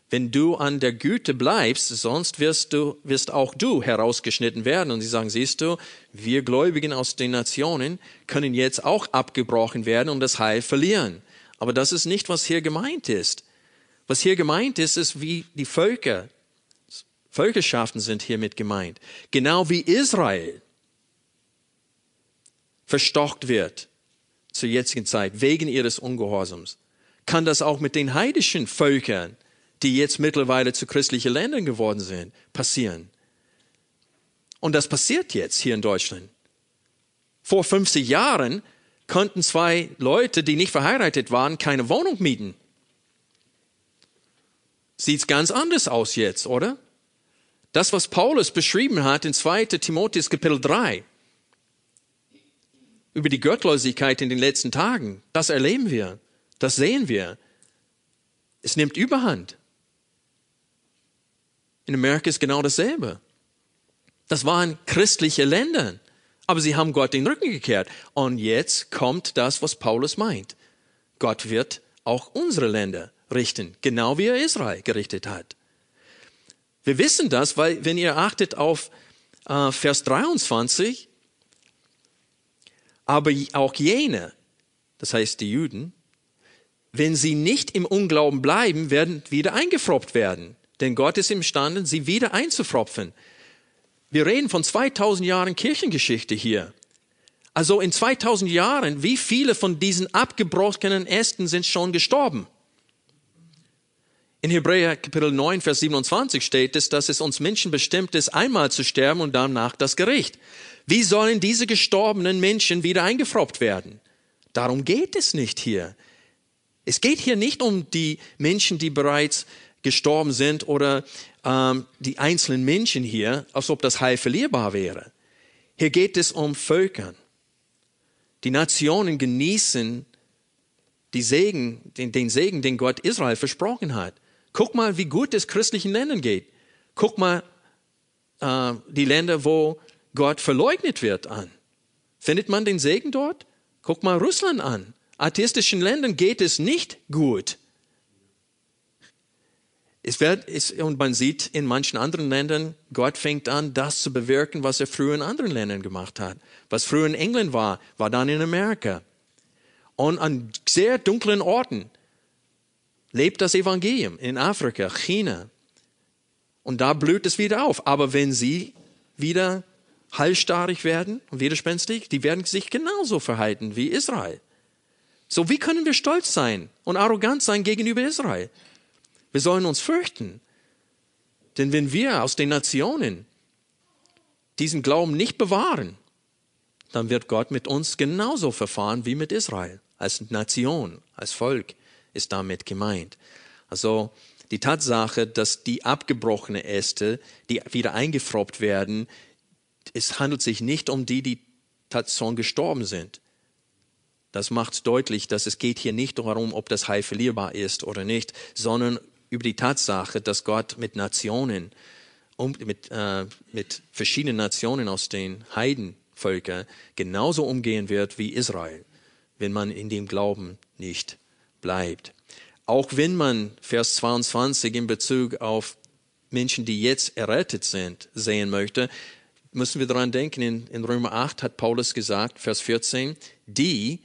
wenn du an der Güte bleibst, sonst wirst du, wirst auch du herausgeschnitten werden. Und sie sagen, siehst du, wir Gläubigen aus den Nationen können jetzt auch abgebrochen werden und das Heil verlieren. Aber das ist nicht, was hier gemeint ist. Was hier gemeint ist, ist, wie die Völker, Völkerschaften sind hiermit gemeint. Genau wie Israel verstocht wird zur jetzigen Zeit wegen ihres Ungehorsams, kann das auch mit den heidischen Völkern die jetzt mittlerweile zu christlichen Ländern geworden sind, passieren. Und das passiert jetzt hier in Deutschland. Vor 50 Jahren konnten zwei Leute, die nicht verheiratet waren, keine Wohnung mieten. Sieht's ganz anders aus jetzt, oder? Das, was Paulus beschrieben hat in 2. Timotheus Kapitel 3, über die Gottlosigkeit in den letzten Tagen, das erleben wir, das sehen wir. Es nimmt Überhand. In Amerika ist genau dasselbe. Das waren christliche Länder, aber sie haben Gott den Rücken gekehrt. Und jetzt kommt das, was Paulus meint. Gott wird auch unsere Länder richten, genau wie er Israel gerichtet hat. Wir wissen das, weil wenn ihr achtet auf äh, Vers 23, aber auch jene, das heißt die Juden, wenn sie nicht im Unglauben bleiben, werden wieder eingefropft werden. Denn Gott ist imstande, sie wieder einzufropfen. Wir reden von 2000 Jahren Kirchengeschichte hier. Also in 2000 Jahren, wie viele von diesen abgebrochenen Ästen sind schon gestorben? In Hebräer Kapitel 9, Vers 27 steht es, dass es uns Menschen bestimmt ist, einmal zu sterben und danach das Gericht. Wie sollen diese gestorbenen Menschen wieder eingefroppt werden? Darum geht es nicht hier. Es geht hier nicht um die Menschen, die bereits gestorben sind oder ähm, die einzelnen Menschen hier, als ob das Heil verlierbar wäre. Hier geht es um Völkern. Die Nationen genießen die Segen, den, den Segen, den Gott Israel versprochen hat. Guck mal, wie gut es christlichen Ländern geht. Guck mal äh, die Länder, wo Gott verleugnet wird an. Findet man den Segen dort? Guck mal Russland an. Atheistischen Ländern geht es nicht gut. Es wird, es, und man sieht in manchen anderen Ländern, Gott fängt an, das zu bewirken, was er früher in anderen Ländern gemacht hat. Was früher in England war, war dann in Amerika. Und an sehr dunklen Orten lebt das Evangelium in Afrika, China. Und da blüht es wieder auf. Aber wenn sie wieder halsstarrig werden und widerspenstig, die werden sich genauso verhalten wie Israel. So, wie können wir stolz sein und arrogant sein gegenüber Israel? Wir sollen uns fürchten. Denn wenn wir aus den Nationen diesen Glauben nicht bewahren, dann wird Gott mit uns genauso verfahren wie mit Israel. Als Nation, als Volk ist damit gemeint. Also die Tatsache, dass die abgebrochene Äste, die wieder eingefroppt werden, es handelt sich nicht um die, die schon gestorben sind. Das macht deutlich, dass es geht hier nicht darum, ob das Heil verlierbar ist oder nicht, sondern über die Tatsache, dass Gott mit Nationen, mit, äh, mit verschiedenen Nationen aus den Heidenvölkern genauso umgehen wird wie Israel, wenn man in dem Glauben nicht bleibt. Auch wenn man Vers 22 in Bezug auf Menschen, die jetzt errettet sind, sehen möchte, müssen wir daran denken, in, in Römer 8 hat Paulus gesagt, Vers 14, die,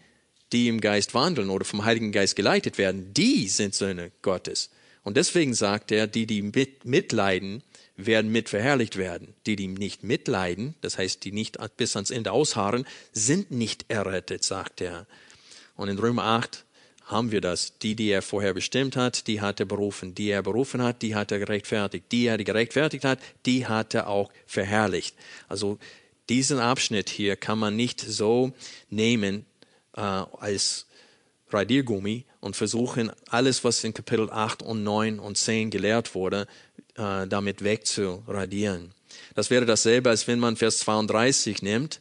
die im Geist wandeln oder vom Heiligen Geist geleitet werden, die sind Söhne Gottes. Und deswegen sagt er, die, die mit, mitleiden, werden mit verherrlicht werden. Die, die nicht mitleiden, das heißt, die nicht bis ans Ende ausharren, sind nicht errettet, sagt er. Und in Römer 8 haben wir das. Die, die er vorher bestimmt hat, die hat er berufen. Die er berufen hat, die hat er gerechtfertigt. Die er gerechtfertigt hat, die hat er auch verherrlicht. Also diesen Abschnitt hier kann man nicht so nehmen äh, als Radiergummi und versuchen, alles, was in Kapitel 8 und 9 und 10 gelehrt wurde, äh, damit wegzuradieren. Das wäre dasselbe, als wenn man Vers 32 nimmt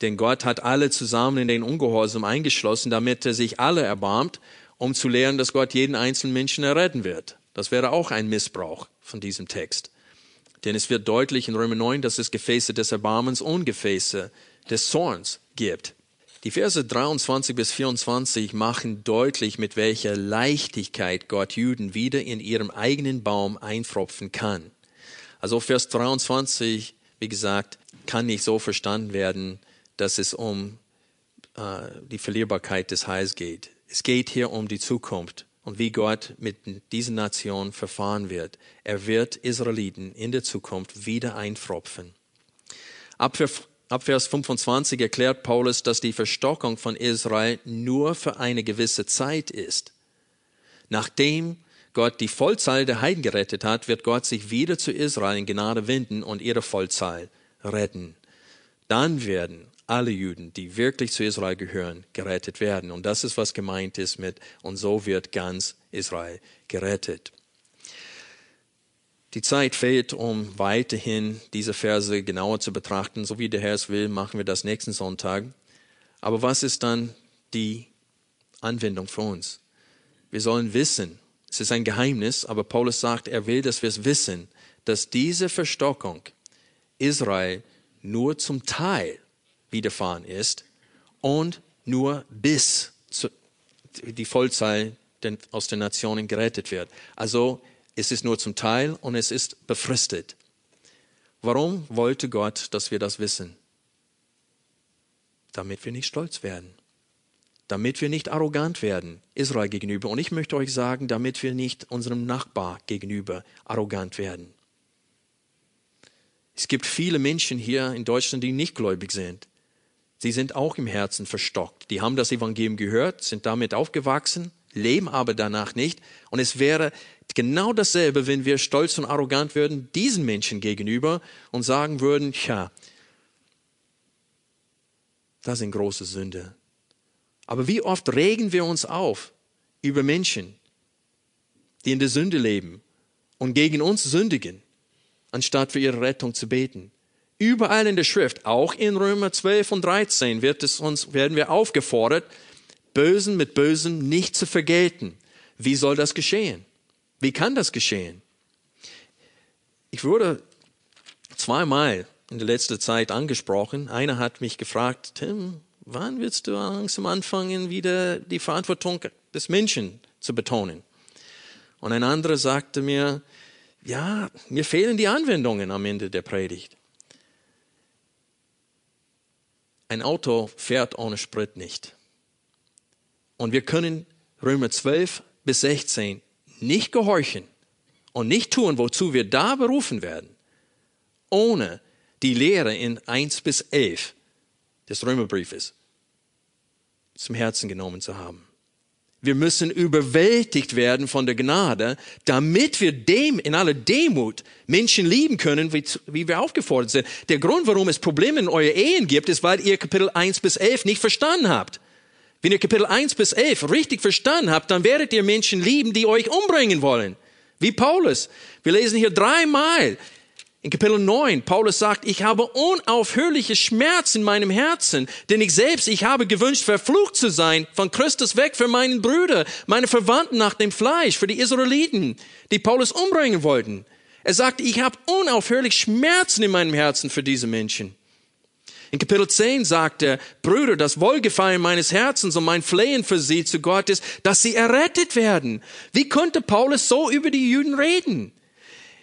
denn Gott hat alle zusammen in den Ungehorsam eingeschlossen, damit er sich alle erbarmt, um zu lehren, dass Gott jeden einzelnen Menschen erretten wird. Das wäre auch ein Missbrauch von diesem Text. Denn es wird deutlich in Römer 9, dass es Gefäße des Erbarmens und Gefäße des Zorns gibt. Die Verse 23 bis 24 machen deutlich, mit welcher Leichtigkeit Gott Juden wieder in ihrem eigenen Baum einfropfen kann. Also Vers 23, wie gesagt, kann nicht so verstanden werden, dass es um äh, die Verlierbarkeit des Heils geht. Es geht hier um die Zukunft und wie Gott mit diesen Nationen verfahren wird. Er wird Israeliten in der Zukunft wieder einfropfen. Ab Vers 25 erklärt Paulus, dass die Verstockung von Israel nur für eine gewisse Zeit ist. Nachdem Gott die Vollzahl der Heiden gerettet hat, wird Gott sich wieder zu Israel in Gnade wenden und ihre Vollzahl retten. Dann werden alle Juden, die wirklich zu Israel gehören, gerettet werden. Und das ist, was gemeint ist mit, und so wird ganz Israel gerettet. Die Zeit fehlt, um weiterhin diese Verse genauer zu betrachten. So wie der Herr es will, machen wir das nächsten Sonntag. Aber was ist dann die Anwendung für uns? Wir sollen wissen, es ist ein Geheimnis, aber Paulus sagt, er will, dass wir es wissen, dass diese Verstockung Israel nur zum Teil widerfahren ist und nur bis die Vollzahl aus den Nationen gerettet wird. Also es ist nur zum Teil und es ist befristet. Warum wollte Gott, dass wir das wissen? Damit wir nicht stolz werden. Damit wir nicht arrogant werden Israel gegenüber. Und ich möchte euch sagen, damit wir nicht unserem Nachbar gegenüber arrogant werden. Es gibt viele Menschen hier in Deutschland, die nicht gläubig sind. Sie sind auch im Herzen verstockt. Die haben das Evangelium gehört, sind damit aufgewachsen, leben aber danach nicht. Und es wäre genau dasselbe, wenn wir stolz und arrogant würden diesen Menschen gegenüber und sagen würden, ja, das sind große Sünde. Aber wie oft regen wir uns auf über Menschen, die in der Sünde leben und gegen uns sündigen, anstatt für ihre Rettung zu beten. Überall in der Schrift, auch in Römer 12 und 13, wird es uns, werden wir aufgefordert, Bösen mit Bösen nicht zu vergelten. Wie soll das geschehen? Wie kann das geschehen? Ich wurde zweimal in der letzten Zeit angesprochen. Einer hat mich gefragt, Tim, wann willst du langsam anfangen, wieder die Verantwortung des Menschen zu betonen? Und ein anderer sagte mir, ja, mir fehlen die Anwendungen am Ende der Predigt. Ein Auto fährt ohne Sprit nicht. Und wir können Römer 12 bis 16 nicht gehorchen und nicht tun, wozu wir da berufen werden, ohne die Lehre in 1 bis 11 des Römerbriefes zum Herzen genommen zu haben. Wir müssen überwältigt werden von der Gnade, damit wir dem in aller Demut Menschen lieben können, wie, wie, wir aufgefordert sind. Der Grund, warum es Probleme in euren Ehen gibt, ist, weil ihr Kapitel 1 bis 11 nicht verstanden habt. Wenn ihr Kapitel 1 bis 11 richtig verstanden habt, dann werdet ihr Menschen lieben, die euch umbringen wollen. Wie Paulus. Wir lesen hier dreimal in Kapitel 9, Paulus sagt, ich habe unaufhörliche Schmerz in meinem Herzen, denn ich selbst, ich habe gewünscht, verflucht zu sein, von Christus weg für meinen Brüder, meine Verwandten nach dem Fleisch, für die Israeliten, die Paulus umbringen wollten. Er sagt, ich habe unaufhörlich Schmerzen in meinem Herzen für diese Menschen. In Kapitel 10 sagt er, Brüder, das Wohlgefallen meines Herzens und mein Flehen für sie zu Gott ist, dass sie errettet werden. Wie konnte Paulus so über die Juden reden?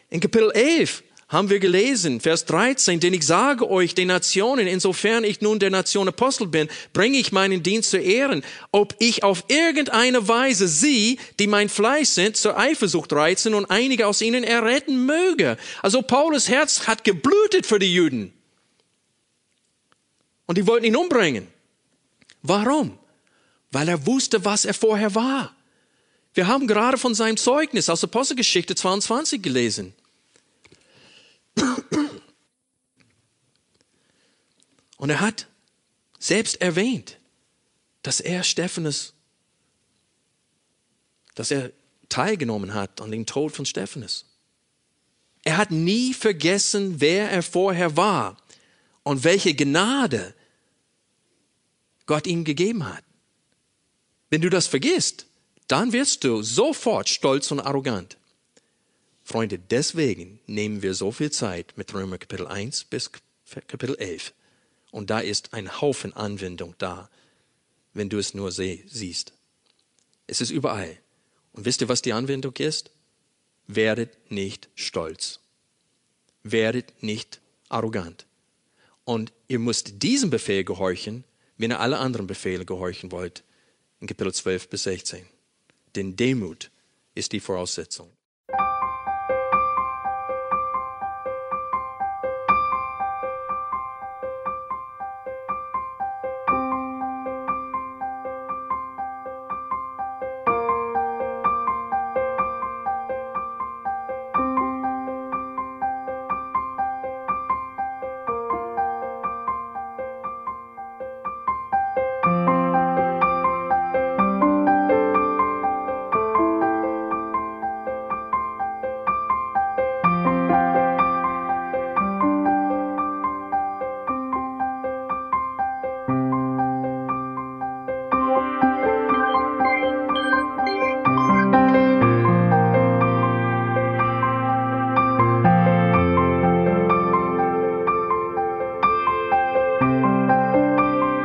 In Kapitel 11 haben wir gelesen, Vers 13, denn ich sage euch, den Nationen, insofern ich nun der Nation Apostel bin, bringe ich meinen Dienst zu Ehren, ob ich auf irgendeine Weise sie, die mein Fleisch sind, zur Eifersucht reizen und einige aus ihnen erretten möge. Also Paulus Herz hat geblutet für die Juden. Und die wollten ihn umbringen. Warum? Weil er wusste, was er vorher war. Wir haben gerade von seinem Zeugnis aus Apostelgeschichte 22 gelesen. Und er hat selbst erwähnt, dass er Stephanus, dass er teilgenommen hat an dem Tod von Stephanus. Er hat nie vergessen, wer er vorher war und welche Gnade Gott ihm gegeben hat. Wenn du das vergisst, dann wirst du sofort stolz und arrogant. Freunde, deswegen nehmen wir so viel Zeit mit Römer Kapitel 1 bis Kapitel 11. Und da ist ein Haufen Anwendung da, wenn du es nur siehst. Es ist überall. Und wisst ihr, was die Anwendung ist? Werdet nicht stolz. Werdet nicht arrogant. Und ihr müsst diesem Befehl gehorchen, wenn ihr alle anderen Befehle gehorchen wollt, in Kapitel 12 bis 16. Denn Demut ist die Voraussetzung.